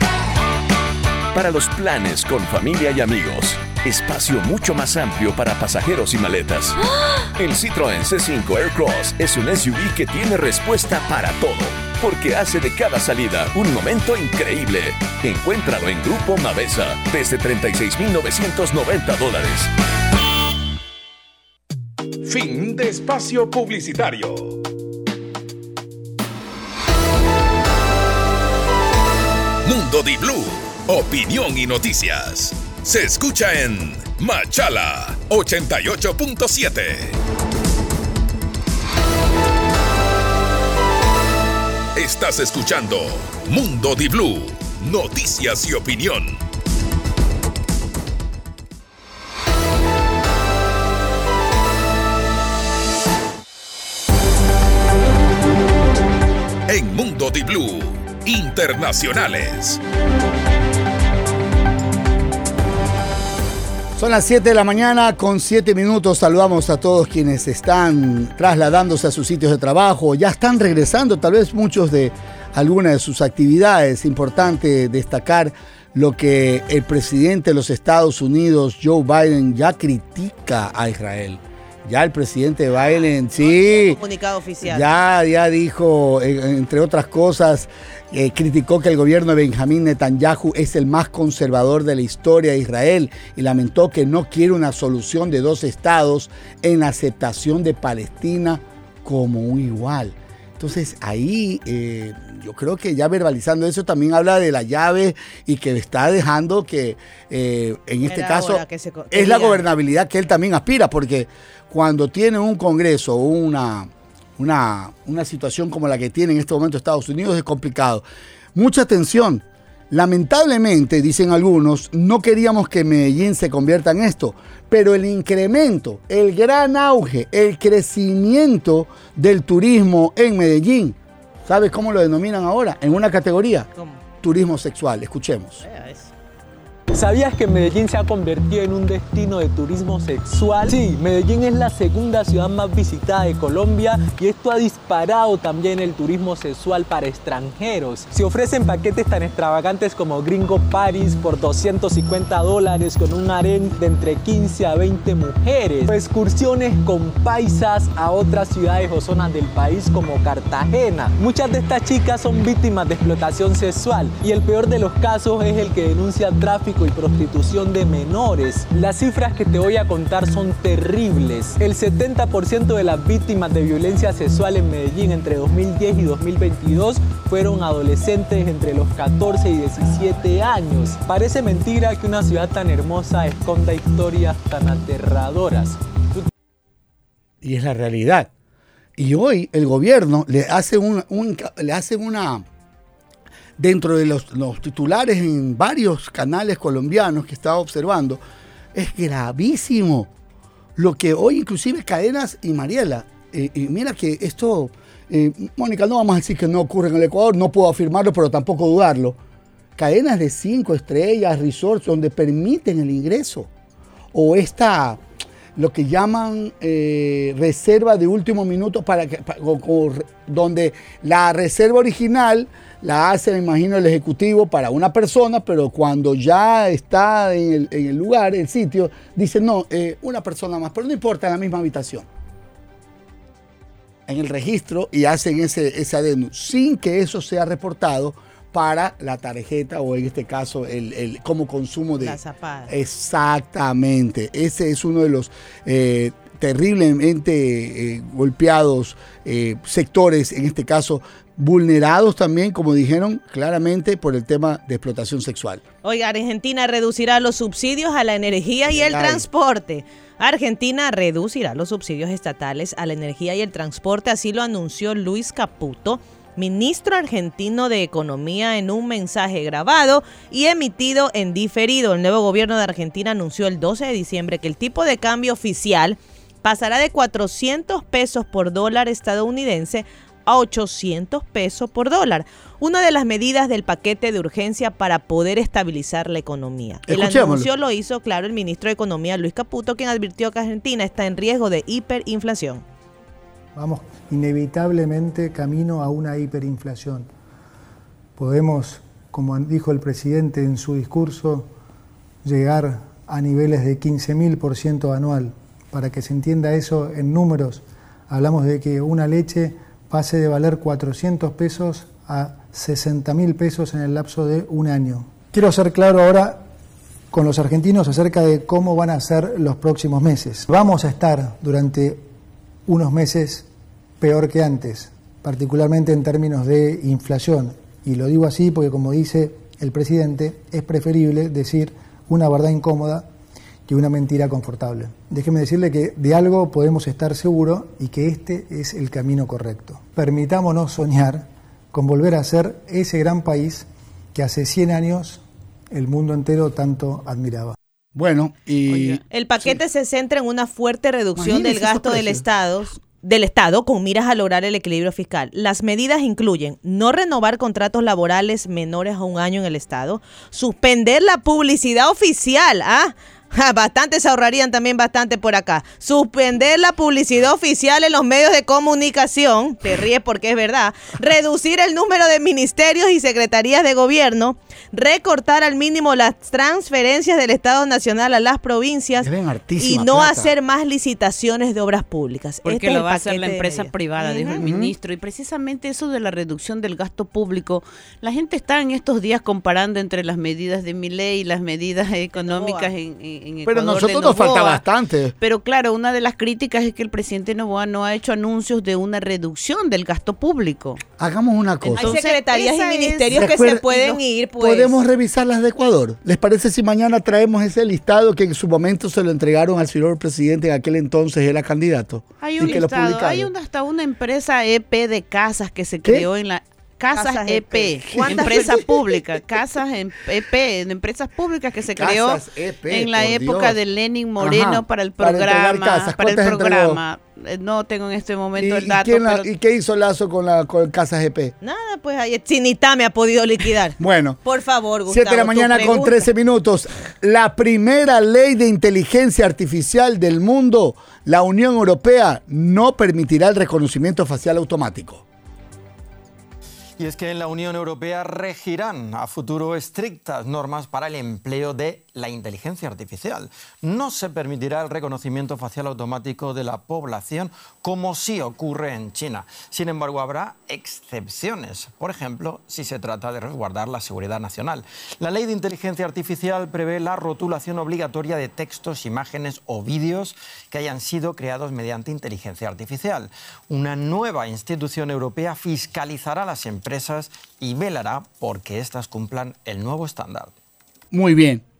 Speaker 16: Para los planes con familia y amigos, espacio mucho más amplio para pasajeros y maletas. El Citroën C5 Aircross es un SUV que tiene respuesta para todo, porque hace de cada salida un momento increíble. Encuéntralo en Grupo Mavesa desde 36.990 dólares.
Speaker 1: Fin de espacio publicitario. Mundo Di Blue, opinión y noticias. Se escucha en Machala 88.7. Estás escuchando Mundo Di Blue, noticias y opinión. En Mundo Di Blue, internacionales.
Speaker 2: Son las 7 de la mañana con 7 minutos. Saludamos a todos quienes están trasladándose a sus sitios de trabajo. Ya están regresando, tal vez muchos de algunas de sus actividades. Importante destacar lo que el presidente de los Estados Unidos, Joe Biden, ya critica a Israel. Ya el presidente Biden, sí.
Speaker 4: Comunicado oficial.
Speaker 2: Ya, ya dijo, eh, entre otras cosas, eh, criticó que el gobierno de Benjamín Netanyahu es el más conservador de la historia de Israel y lamentó que no quiere una solución de dos estados en aceptación de Palestina como un igual. Entonces ahí eh, yo creo que ya verbalizando eso también habla de la llave y que está dejando que eh, en este
Speaker 4: Era
Speaker 2: caso
Speaker 4: se
Speaker 2: es la gobernabilidad que él también aspira, porque cuando tiene un Congreso o una, una, una situación como la que tiene en este momento Estados Unidos es complicado. Mucha tensión. Lamentablemente, dicen algunos, no queríamos que Medellín se convierta en esto, pero el incremento, el gran auge, el crecimiento del turismo en Medellín, ¿sabes cómo lo denominan ahora? En una categoría, turismo sexual. Escuchemos.
Speaker 17: ¿Sabías que Medellín se ha convertido en un destino de turismo sexual? Sí, Medellín es la segunda ciudad más visitada de Colombia y esto ha disparado también el turismo sexual para extranjeros. Se ofrecen paquetes tan extravagantes como Gringo Paris por 250 dólares con un harén de entre 15 a 20 mujeres. O excursiones con paisas a otras ciudades o zonas del país como Cartagena. Muchas de estas chicas son víctimas de explotación sexual y el peor de los casos es el que denuncia tráfico y prostitución de menores. Las cifras que te voy a contar son terribles. El 70% de las víctimas de violencia sexual en Medellín entre 2010 y 2022 fueron adolescentes entre los 14 y 17 años. Parece mentira que una ciudad tan hermosa esconda historias tan aterradoras.
Speaker 2: y es la realidad. Y hoy el gobierno le hace, un, un- le hace una, dentro de los, titulares en varios canales colombianos que estaba observando, es gravísimo. Lo que hoy inclusive cadenas y Mariela, eh, y mira que esto, eh, Mónica, no vamos a decir que no ocurre en el Ecuador, no puedo afirmarlo, pero tampoco dudarlo. Cadenas de cinco estrellas, resorts, donde permiten el ingreso. O esta, lo que llaman eh, reserva de último minuto para que donde la reserva original la hace, me imagino, el ejecutivo para una persona, pero cuando ya está en el, lugar, el sitio, dice no, eh, una persona más, pero no importa, en la misma habitación. En el registro y hacen ese, ese sin que eso sea reportado para la tarjeta o en este caso el, el como consumo de
Speaker 4: La zapada.
Speaker 2: Exactamente. Ese es uno de los eh, terriblemente eh, golpeados eh, sectores, en este caso vulnerados también, como dijeron claramente, por el tema de explotación sexual.
Speaker 4: Oiga, Argentina reducirá los subsidios a la energía y el transporte. Argentina reducirá los subsidios estatales a la energía y el transporte, así lo anunció Luis Caputo, ministro argentino de Economía, en un mensaje grabado y emitido en diferido. El nuevo gobierno de Argentina anunció el 12 de diciembre que el tipo de cambio oficial pasará de 400 pesos por dólar estadounidense a 800 pesos por dólar. Una de las medidas del paquete de urgencia para poder estabilizar la economía. El anuncio lo hizo, claro, el ministro de Economía Luis Caputo, quien advirtió que Argentina está en riesgo de hiperinflación.
Speaker 18: Vamos inevitablemente camino a una hiperinflación. Podemos, como dijo el presidente en su discurso, llegar a niveles de 15.000% anual. Para que se entienda eso en números, hablamos de que una leche pase de valer 400 pesos a 60.000 pesos en el lapso de un año. Quiero ser claro ahora con los argentinos acerca de cómo van a ser los próximos meses. Vamos a estar durante unos meses peor que antes, particularmente en términos de inflación. Y lo digo así porque, como dice el presidente, es preferible decir una verdad incómoda que una mentira confortable. Déjeme decirle que de algo podemos estar seguros y que este es el camino correcto. Permitámonos soñar con volver a ser ese gran país que hace 100 años el mundo entero tanto admiraba.
Speaker 2: Bueno, y
Speaker 4: El paquete se centra en una fuerte reducción
Speaker 2: Imagínese
Speaker 4: del gasto del. Estado del Estado con miras a lograr el equilibrio fiscal. Las medidas incluyen no renovar contratos laborales menores a un año en el Estado, suspender la publicidad oficial, ¿ah? Bastante se ahorrarían también bastante por acá. Suspender la publicidad oficial en los medios de comunicación, te ríes porque es verdad. Reducir el número de ministerios y secretarías de gobierno. Recortar al mínimo las transferencias del Estado Nacional a las provincias. Y no
Speaker 2: plata.
Speaker 4: hacer más licitaciones de obras públicas.
Speaker 3: Porque
Speaker 4: Este es
Speaker 3: lo va a hacer la empresa privada, dijo el ministro. Y precisamente eso de la reducción del gasto público, la gente está en estos días comparando entre las medidas de Milei y las medidas económicas en, en, en
Speaker 2: Pero
Speaker 3: Ecuador
Speaker 2: nosotros nos falta bastante.
Speaker 3: Pero claro, una de las críticas es que el presidente Novoa no ha hecho anuncios de una reducción del gasto público.
Speaker 2: Hagamos una cosa.
Speaker 4: Hay secretarías y
Speaker 3: es-
Speaker 4: ministerios que se pueden ir, pues.
Speaker 2: Podemos revisar las de Ecuador. ¿Les parece si mañana traemos ese listado que en su momento se lo entregaron al señor presidente en aquel entonces era candidato?
Speaker 3: Hay
Speaker 2: y
Speaker 3: un
Speaker 2: que lo
Speaker 3: listado, hay una, hasta una empresa EP de casas que se creó en la Casas,
Speaker 4: Casas
Speaker 3: EP,
Speaker 4: EP.
Speaker 3: Empresa pública, casas en EP, en empresas públicas que se creó
Speaker 2: EP,
Speaker 3: en la época
Speaker 2: Dios.
Speaker 3: de Lenin Moreno
Speaker 2: Ajá,
Speaker 3: para el
Speaker 2: para
Speaker 3: programa,
Speaker 2: casas.
Speaker 3: para el programa. Eh, No tengo en este momento
Speaker 2: ¿Y,
Speaker 3: el
Speaker 2: y
Speaker 3: dato,
Speaker 2: quién la-
Speaker 3: pero
Speaker 2: y qué hizo Lazo con la con Casas EP?
Speaker 4: Nada, pues ahí Chinita me ha podido liquidar. [laughs]
Speaker 2: Bueno.
Speaker 4: Por favor, Gustavo.
Speaker 2: 7 de la mañana con
Speaker 4: pregunta.
Speaker 2: 13 minutos. La primera ley de inteligencia artificial del mundo, la Unión Europea no permitirá el reconocimiento facial automático.
Speaker 19: Y es que en la Unión Europea regirán a futuro estrictas normas para el empleo de la inteligencia artificial. No se permitirá el reconocimiento facial automático de la población como sí ocurre en China. Sin embargo, habrá excepciones, por ejemplo, si se trata de resguardar la seguridad nacional. La ley de inteligencia artificial prevé la rotulación obligatoria de textos, imágenes o vídeos que hayan sido creados mediante inteligencia artificial. Una nueva institución europea fiscalizará las empresas y velará porque éstas cumplan el nuevo estándar.
Speaker 2: Muy bien.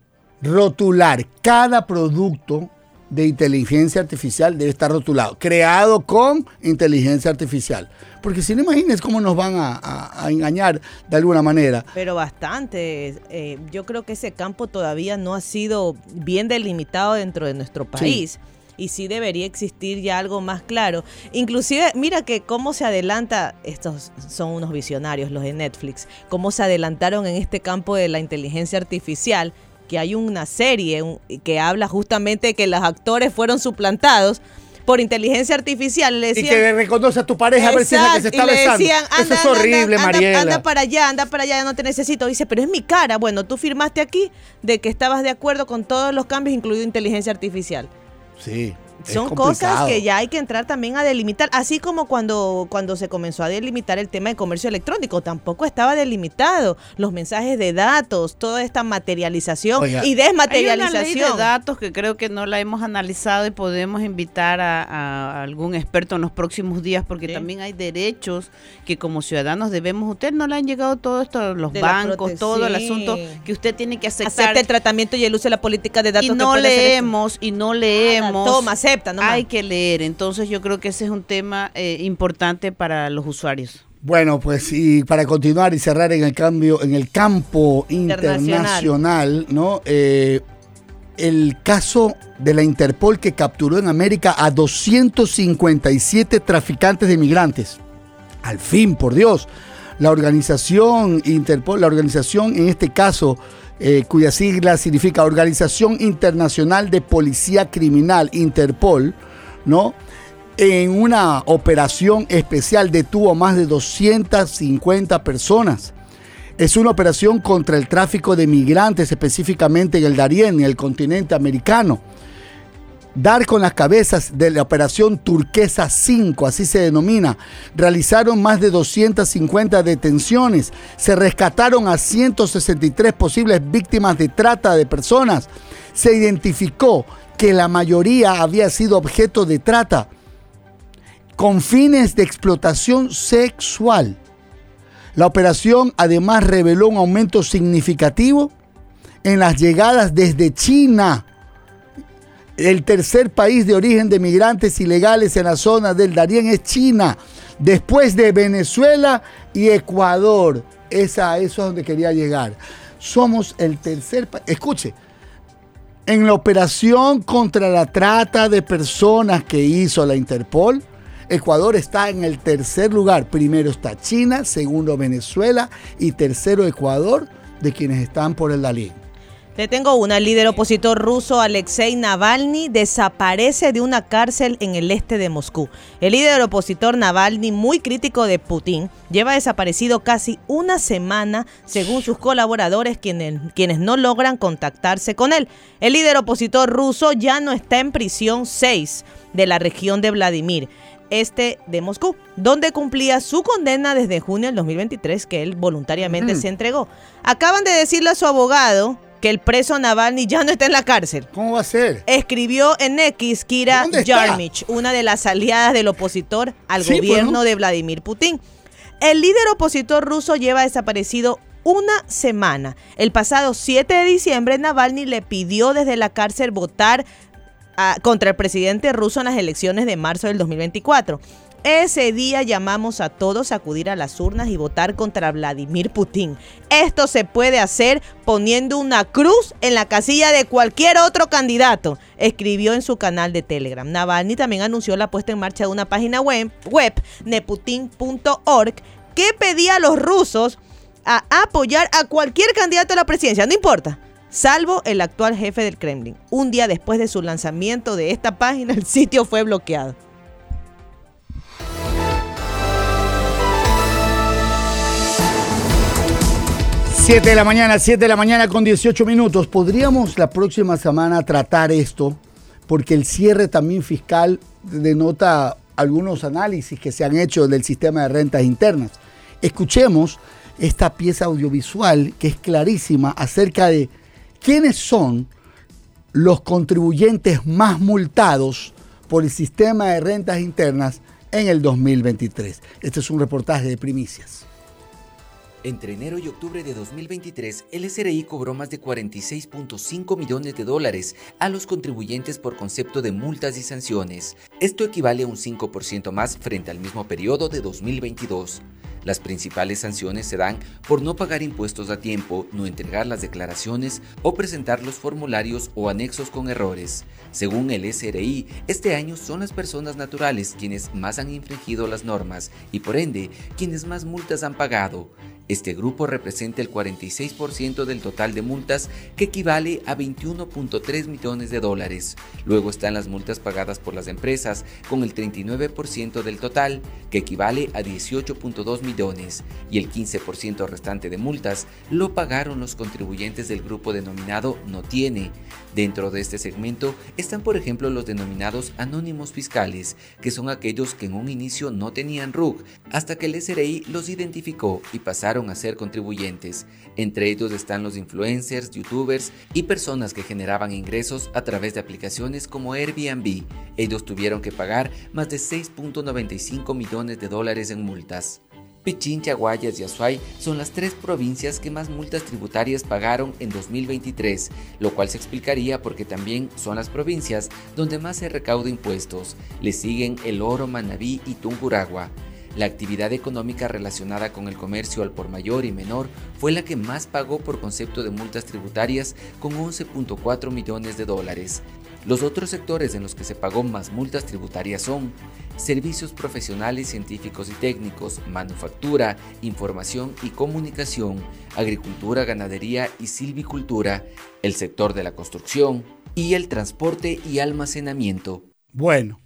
Speaker 2: Rotular. Cada producto de inteligencia artificial debe estar rotulado. Creado con inteligencia artificial. Porque si no imagines cómo nos van a, a- a engañar de alguna manera.
Speaker 4: Pero bastante. eh, yo creo que ese campo todavía no ha sido bien delimitado dentro de nuestro país. Y sí debería existir ya algo más claro. Inclusive, mira que cómo se adelanta, estos son unos visionarios, los de Netflix, cómo se adelantaron en este campo de la inteligencia artificial, que hay una serie que habla justamente de que los actores fueron suplantados por inteligencia artificial. Le
Speaker 2: Y que reconoce a tu pareja a ver si es la que se está
Speaker 4: y le
Speaker 2: besando.
Speaker 4: decían,
Speaker 2: Eso
Speaker 4: anda,
Speaker 2: es
Speaker 4: anda,
Speaker 2: horrible,
Speaker 4: anda,
Speaker 2: Mariela.
Speaker 4: Anda para allá, anda para allá, ya no te necesito. Dice, pero es mi cara. Bueno, tú firmaste aquí de que estabas de acuerdo con todos los cambios, incluido inteligencia artificial.
Speaker 2: Sí.
Speaker 4: Son
Speaker 2: complicado.
Speaker 4: cosas que ya hay que entrar también a delimitar, así como cuando, cuando se comenzó a delimitar el tema de comercio electrónico, tampoco estaba delimitado los mensajes de datos, toda esta materialización
Speaker 3: Oiga,
Speaker 4: y
Speaker 3: Hay una ley
Speaker 4: desmaterialización.
Speaker 3: de datos que creo que no la hemos analizado y podemos invitar a, a algún experto en los próximos días porque también hay derechos que como ciudadanos debemos. Usted no le han llegado todo esto, los
Speaker 4: De
Speaker 3: bancos, todo el asunto que usted tiene que aceptar.
Speaker 4: Acepta el tratamiento y el uso de la política de datos
Speaker 3: y
Speaker 4: que
Speaker 3: no leemos y no leemos.
Speaker 4: toma, acepta, nomás.
Speaker 3: Hay que leer. Entonces yo creo que ese es un tema eh, importante para los usuarios.
Speaker 2: Bueno, pues y para continuar y cerrar en el cambio, en el campo
Speaker 3: Internacional.
Speaker 2: internacional, ¿no? Eh, el caso de la Interpol que capturó en América a 257 traficantes de migrantes. Al fin, por Dios. La organización Interpol, la organización en este caso, eh, cuya sigla significa Organización Internacional de Policía Criminal, Interpol, ¿no? En una operación especial detuvo a más de 250 personas. Es una operación contra el tráfico de migrantes, específicamente en el Darién, en el continente americano. Dar con las cabezas de la operación Turquesa 5, así se denomina. Realizaron más de 250 detenciones. Se rescataron a 163 posibles víctimas de trata de personas. Se identificó que la mayoría había sido objeto de trata con fines de explotación sexual. La operación además reveló un aumento significativo en las llegadas desde China, el tercer país de origen de migrantes ilegales en la zona del Darién es China, después de Venezuela y Ecuador. Esa, eso es donde quería llegar. Somos el tercer país. Escuche, en la operación contra la trata de personas que hizo la Interpol, Ecuador está en el tercer lugar. Primero está China, segundo Venezuela y tercero Ecuador, de quienes están por el Dalí.
Speaker 4: Le tengo una. El líder opositor ruso Alexei Navalny desaparece de una cárcel en el este de Moscú. El líder opositor Navalny, muy crítico de Putin, lleva desaparecido casi una semana, según sus colaboradores, quienes, quienes no logran contactarse con él. El líder opositor ruso ya no está en prisión 6 de la región de Vladimir este de Moscú, donde cumplía su condena desde junio del 2023 que él voluntariamente se entregó. Acaban de decirle a su abogado que el preso Navalny ya no está en la cárcel.
Speaker 2: ¿Cómo va a ser?
Speaker 4: Escribió en X Kira Yarmich, una de las aliadas del opositor al gobierno de Vladimir Putin. El líder opositor ruso lleva desaparecido una semana. El pasado 7 de diciembre, Navalny le pidió desde la cárcel votar contra el presidente ruso en las elecciones de marzo del 2024. Ese día llamamos a todos a acudir a las urnas y votar contra Vladimir Putin. Esto se puede hacer poniendo una cruz en la casilla de cualquier otro candidato, escribió en su canal de Telegram. Navalny también anunció la puesta en marcha de una página web, web neputin.org, que pedía a los rusos a apoyar a cualquier candidato a la presidencia, no importa salvo el actual jefe del Kremlin. Un día después de su lanzamiento de esta página, el sitio fue bloqueado.
Speaker 2: Siete de la mañana, 7 de la mañana con 18 minutos. Podríamos la próxima semana tratar esto, porque el cierre también fiscal denota algunos análisis que se han hecho del sistema de rentas internas. Escuchemos esta pieza audiovisual que es clarísima acerca de ¿Quiénes son los contribuyentes más multados por el sistema de rentas internas en el 2023? Este es un reportaje de primicias.
Speaker 20: Entre enero y octubre de 2023, el SRI cobró más de 46.5 millones de dólares a los contribuyentes por concepto de multas y sanciones. Esto equivale a un 5% más frente al mismo periodo de 2022. Las principales sanciones se dan por no pagar impuestos a tiempo, no entregar las declaraciones o presentar los formularios o anexos con errores. Según el SRI, este año son las personas naturales quienes más han infringido las normas y por ende quienes más multas han pagado. Este grupo representa el 46% del total de multas, que equivale a 21.3 millones de dólares. Luego están las multas pagadas por las empresas, con el 39% del total, que equivale a 18.2 millones, y el 15% restante de multas lo pagaron los contribuyentes del grupo denominado No Tiene. Dentro de este segmento están, por ejemplo, los denominados anónimos fiscales, que son aquellos que en un inicio no tenían RUC, hasta que el SRI los identificó y pasaron a ser contribuyentes. Entre ellos están los influencers, youtubers y personas que generaban ingresos a través de aplicaciones como Airbnb. Ellos tuvieron que pagar más de 6.95 millones de dólares en multas. Pichincha, Guayas y Azuay son las tres provincias que más multas tributarias pagaron en 2023, lo cual se explicaría porque también son las provincias donde más se recauda impuestos. Le siguen El Oro, Manabí y Tunguragua. La actividad económica relacionada con el comercio al por mayor y menor fue la que más pagó por concepto de multas tributarias con 11.4 millones de dólares. Los otros sectores en los que se pagó más multas tributarias son servicios profesionales, científicos y técnicos, manufactura, información y comunicación, agricultura, ganadería y silvicultura, el sector de la construcción y el transporte y almacenamiento.
Speaker 2: Bueno,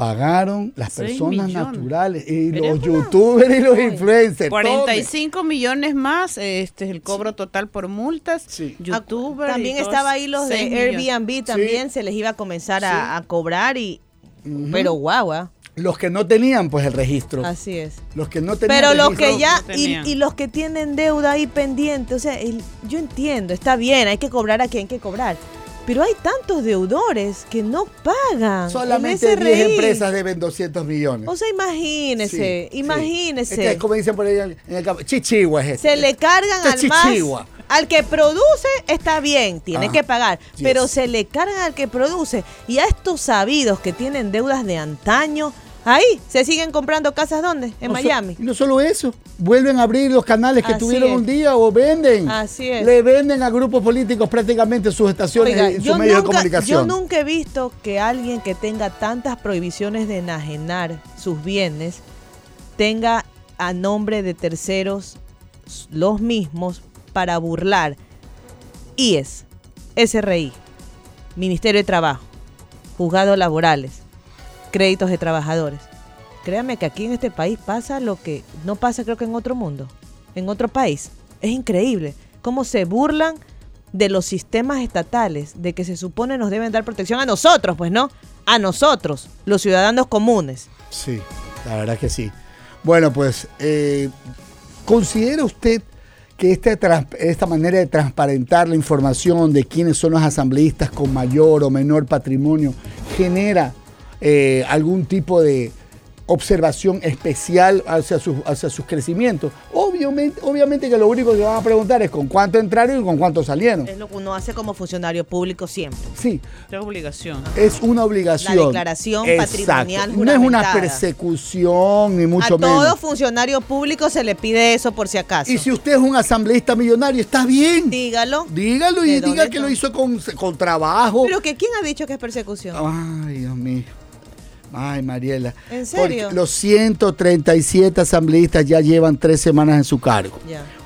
Speaker 2: pagaron las personas
Speaker 3: millones.
Speaker 2: naturales y
Speaker 3: Mira,
Speaker 2: los youtubers y los influencers.
Speaker 3: 45 millones más, este es el cobro total por multas, youtuber.
Speaker 4: También
Speaker 3: y todos,
Speaker 4: estaba ahí los de
Speaker 3: millones.
Speaker 4: Airbnb, también se les iba a comenzar a, a cobrar y... Pero guau, ah.
Speaker 2: Los que no tenían pues el registro.
Speaker 4: Así es.
Speaker 2: Los que no tenían
Speaker 4: Pero los
Speaker 2: registro-
Speaker 4: que ya, y, y los que tienen deuda ahí pendiente, o sea, el- yo entiendo, está bien, hay que cobrar a quien hay que cobrar. Pero hay tantos deudores que no pagan.
Speaker 2: Solamente
Speaker 4: El
Speaker 2: 10
Speaker 4: SRI.
Speaker 2: empresas deben 200 millones.
Speaker 4: O sea, imagínese,
Speaker 2: Sí,
Speaker 4: imagínese.
Speaker 2: Este es como dicen por ahí en el campo, chichigua es este.
Speaker 4: Se le cargan
Speaker 2: Este
Speaker 4: al más.
Speaker 2: chichigua.
Speaker 4: Al que produce está bien, tiene
Speaker 2: Ajá.
Speaker 4: que pagar,
Speaker 2: Yes.
Speaker 4: pero se le cargan al que produce. Y a estos sabidos que tienen deudas de antaño, ahí se siguen comprando casas ¿dónde? En
Speaker 2: No so-
Speaker 4: Miami.
Speaker 2: y no solo eso, vuelven a abrir los canales que
Speaker 4: Así
Speaker 2: tuvieron
Speaker 4: es.
Speaker 2: un día o venden.
Speaker 4: Así es.
Speaker 2: Le venden a grupos políticos prácticamente sus estaciones
Speaker 4: Oiga,
Speaker 2: y sus medios de comunicación.
Speaker 4: yo nunca he visto que alguien que tenga tantas prohibiciones de enajenar sus bienes tenga a nombre de terceros los mismos para burlar IES, SRI, Ministerio de Trabajo, Juzgados Laborales, Créditos de Trabajadores. Créame que aquí en este país pasa lo que no pasa creo que en otro mundo, en otro país. Es increíble cómo se burlan de los sistemas estatales, de que se supone nos deben dar protección a nosotros, pues no, a nosotros, los ciudadanos comunes.
Speaker 2: Sí, la verdad que sí. Bueno, pues, eh, ¿considera usted que esta, esta manera de transparentar la información de quiénes son los asambleístas con mayor o menor patrimonio genera eh, algún tipo de observación especial hacia sus, hacia sus crecimientos? Obviamente, obviamente que lo único que van a preguntar es con cuánto entraron y con cuánto salieron.
Speaker 4: Es lo que uno hace como funcionario público siempre.
Speaker 2: Sí,
Speaker 3: Es obligación.
Speaker 2: es una obligación.
Speaker 4: La declaración patrimonial
Speaker 2: No es una persecución, ni mucho
Speaker 4: a todo
Speaker 2: menos.
Speaker 4: funcionario público se le pide eso por si acaso.
Speaker 2: Y si usted es un asambleísta millonario, está bien.
Speaker 4: Dígalo.
Speaker 2: Dígalo y
Speaker 4: ¿De dónde
Speaker 2: diga que lo hizo con, con trabajo.
Speaker 4: Pero que quién ha dicho que es persecución.
Speaker 2: Ay, Dios mío. Ay, Mariela.
Speaker 4: ¿En serio?
Speaker 2: Porque los 137 asambleístas ya llevan tres semanas en su cargo.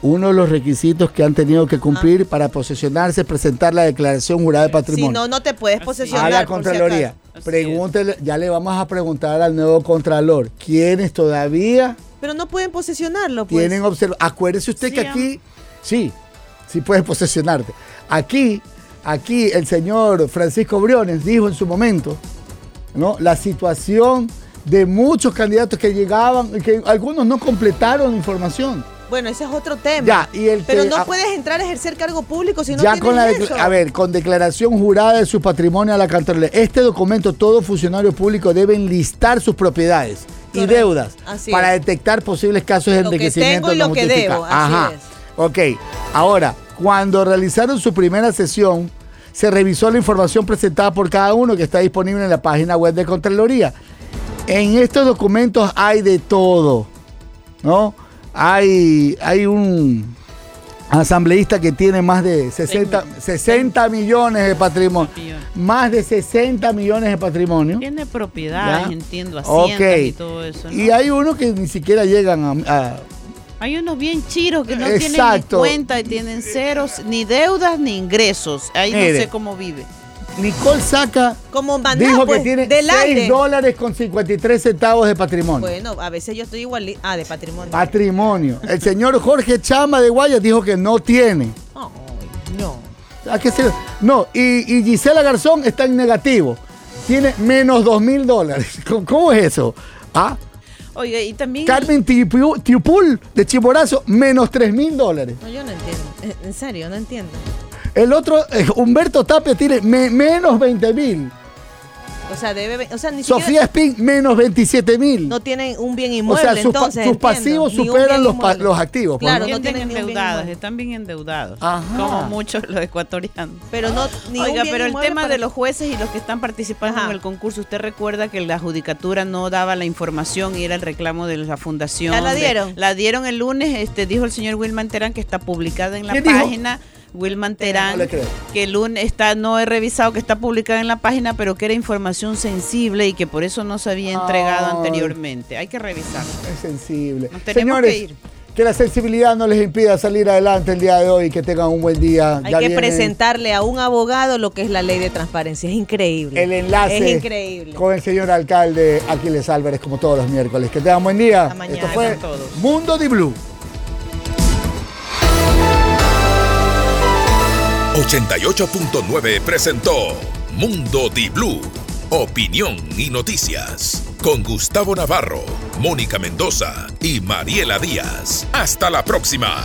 Speaker 2: Uno de los requisitos que han tenido que cumplir para posesionarse es presentar la declaración jurada de
Speaker 4: Si
Speaker 2: patrimonio.
Speaker 4: no, no te puedes posesionar.
Speaker 2: a la
Speaker 4: por si
Speaker 2: Contraloría. Pregúntele, ya le vamos a preguntar al nuevo Contralor, ¿quiénes todavía
Speaker 4: Pero no pueden posesionarlo, pues.
Speaker 2: tienen? Acuérdese usted
Speaker 4: Sí,
Speaker 2: que aquí, sí, sí puedes posesionarte. Aquí, aquí el señor Francisco Briones dijo en su momento, ¿no? La situación de muchos candidatos que llegaban, que algunos no completaron información.
Speaker 4: Bueno, ese es otro tema.
Speaker 2: Ya, y el
Speaker 4: Pero
Speaker 2: que-
Speaker 4: no puedes entrar a ejercer cargo público si no
Speaker 2: ya
Speaker 4: tienes
Speaker 2: con la
Speaker 4: eso.
Speaker 2: a ver, con declaración jurada de su patrimonio a la Contraloría. Este documento todo funcionario público debe enlistar sus propiedades y deudas
Speaker 4: Así
Speaker 2: para
Speaker 4: es.
Speaker 2: detectar posibles casos de
Speaker 4: Lo que
Speaker 2: enriquecimiento
Speaker 4: tengo y
Speaker 2: no
Speaker 4: lo que
Speaker 2: justificado.
Speaker 4: debo, así
Speaker 2: Ajá.
Speaker 4: es.
Speaker 2: Ok. Ahora, cuando realizaron su primera sesión, se revisó la información presentada por cada uno que está disponible en la página web de Contraloría. En estos documentos hay de todo, ¿no? Hay, hay un asambleísta que tiene más de 60, 60 millones de patrimonio. Más de 60 millones de patrimonio.
Speaker 3: Tiene propiedades,
Speaker 2: Ya.
Speaker 3: entiendo, haciendas
Speaker 2: Ok.
Speaker 3: y todo eso. ¿no?
Speaker 2: Y hay unos que ni siquiera llegan a- a
Speaker 3: Hay unos bien chiros que no tienen ni cuenta y tienen ceros, ni deudas ni ingresos. Ahí
Speaker 2: Mire.
Speaker 3: no sé cómo vive.
Speaker 2: Nicole saca
Speaker 4: Como maná,
Speaker 2: dijo
Speaker 4: pues,
Speaker 2: que tiene
Speaker 4: del
Speaker 2: 6
Speaker 4: aire.
Speaker 2: dólares con 53 centavos de patrimonio.
Speaker 4: Bueno, a veces yo estoy igual. Ah, de patrimonio.
Speaker 2: Patrimonio. El señor Jorge Chama de Guayas dijo que no tiene.
Speaker 4: no.
Speaker 2: ¿A qué se- No, y, y Gisela Garzón está en negativo. Tiene menos 2 mil dólares. [laughs] ¿Cómo- ¿Cómo es eso? ¿Ah?
Speaker 3: Oiga, y también.
Speaker 2: Carmen Tipu- Tiupul de Chiborazo, menos 3 mil dólares.
Speaker 4: No, yo no entiendo. Eh, En serio, no entiendo.
Speaker 2: El otro, eh, Humberto Tapia, tiene me- menos 20 mil.
Speaker 4: O sea, debe. O sea, ni
Speaker 2: Sofía
Speaker 4: siquiera.
Speaker 2: Spin, menos 27 mil.
Speaker 4: No tienen un bien
Speaker 2: O
Speaker 4: inmueble.
Speaker 2: sea, sus,
Speaker 4: entonces,
Speaker 2: sus pasivos superan los, pa- los activos. pues,
Speaker 4: Claro,
Speaker 2: ¿no?
Speaker 4: tienen inmueble.
Speaker 3: están bien endeudados.
Speaker 2: Ajá.
Speaker 3: Como muchos los ecuatorianos.
Speaker 4: Pero no, ni un
Speaker 3: Oiga,
Speaker 4: bien
Speaker 3: pero el tema
Speaker 4: para-
Speaker 3: de los jueces y los que están participando
Speaker 4: Ajá.
Speaker 3: en el concurso, usted recuerda que la judicatura no daba la información y era el reclamo de la fundación.
Speaker 4: ¿Ya la
Speaker 3: de-
Speaker 4: dieron?
Speaker 3: la dieron el lunes, este dijo el señor Wilman Terán que está publicada en la
Speaker 2: ¿Quién dijo?
Speaker 3: Wilman Terán,
Speaker 2: No
Speaker 3: que el lunes está, no he revisado que está publicada en la página, pero que era información sensible y que por eso no se había entregado anteriormente. Hay que revisar.
Speaker 2: Es sensible.
Speaker 3: Nos tenemos
Speaker 2: Señores,
Speaker 3: que ir.
Speaker 2: que la sensibilidad no les impida salir adelante el día de hoy. Que tengan un buen día.
Speaker 4: Hay
Speaker 2: Ya
Speaker 4: que presentarle a un abogado lo que es la ley de transparencia. Es increíble.
Speaker 2: El enlace
Speaker 4: Es increíble.
Speaker 2: con el señor alcalde Aquiles Álvarez, como todos los miércoles. Que tengan buen día.
Speaker 4: Hasta mañana
Speaker 2: Esto fue
Speaker 4: con todos.
Speaker 2: Mundo Di Blue.
Speaker 1: 88.9 presentó Mundo Di Blue. Opinión y noticias. Con Gustavo Navarro, Mónica Mendoza y Mariela Díaz. Hasta la próxima.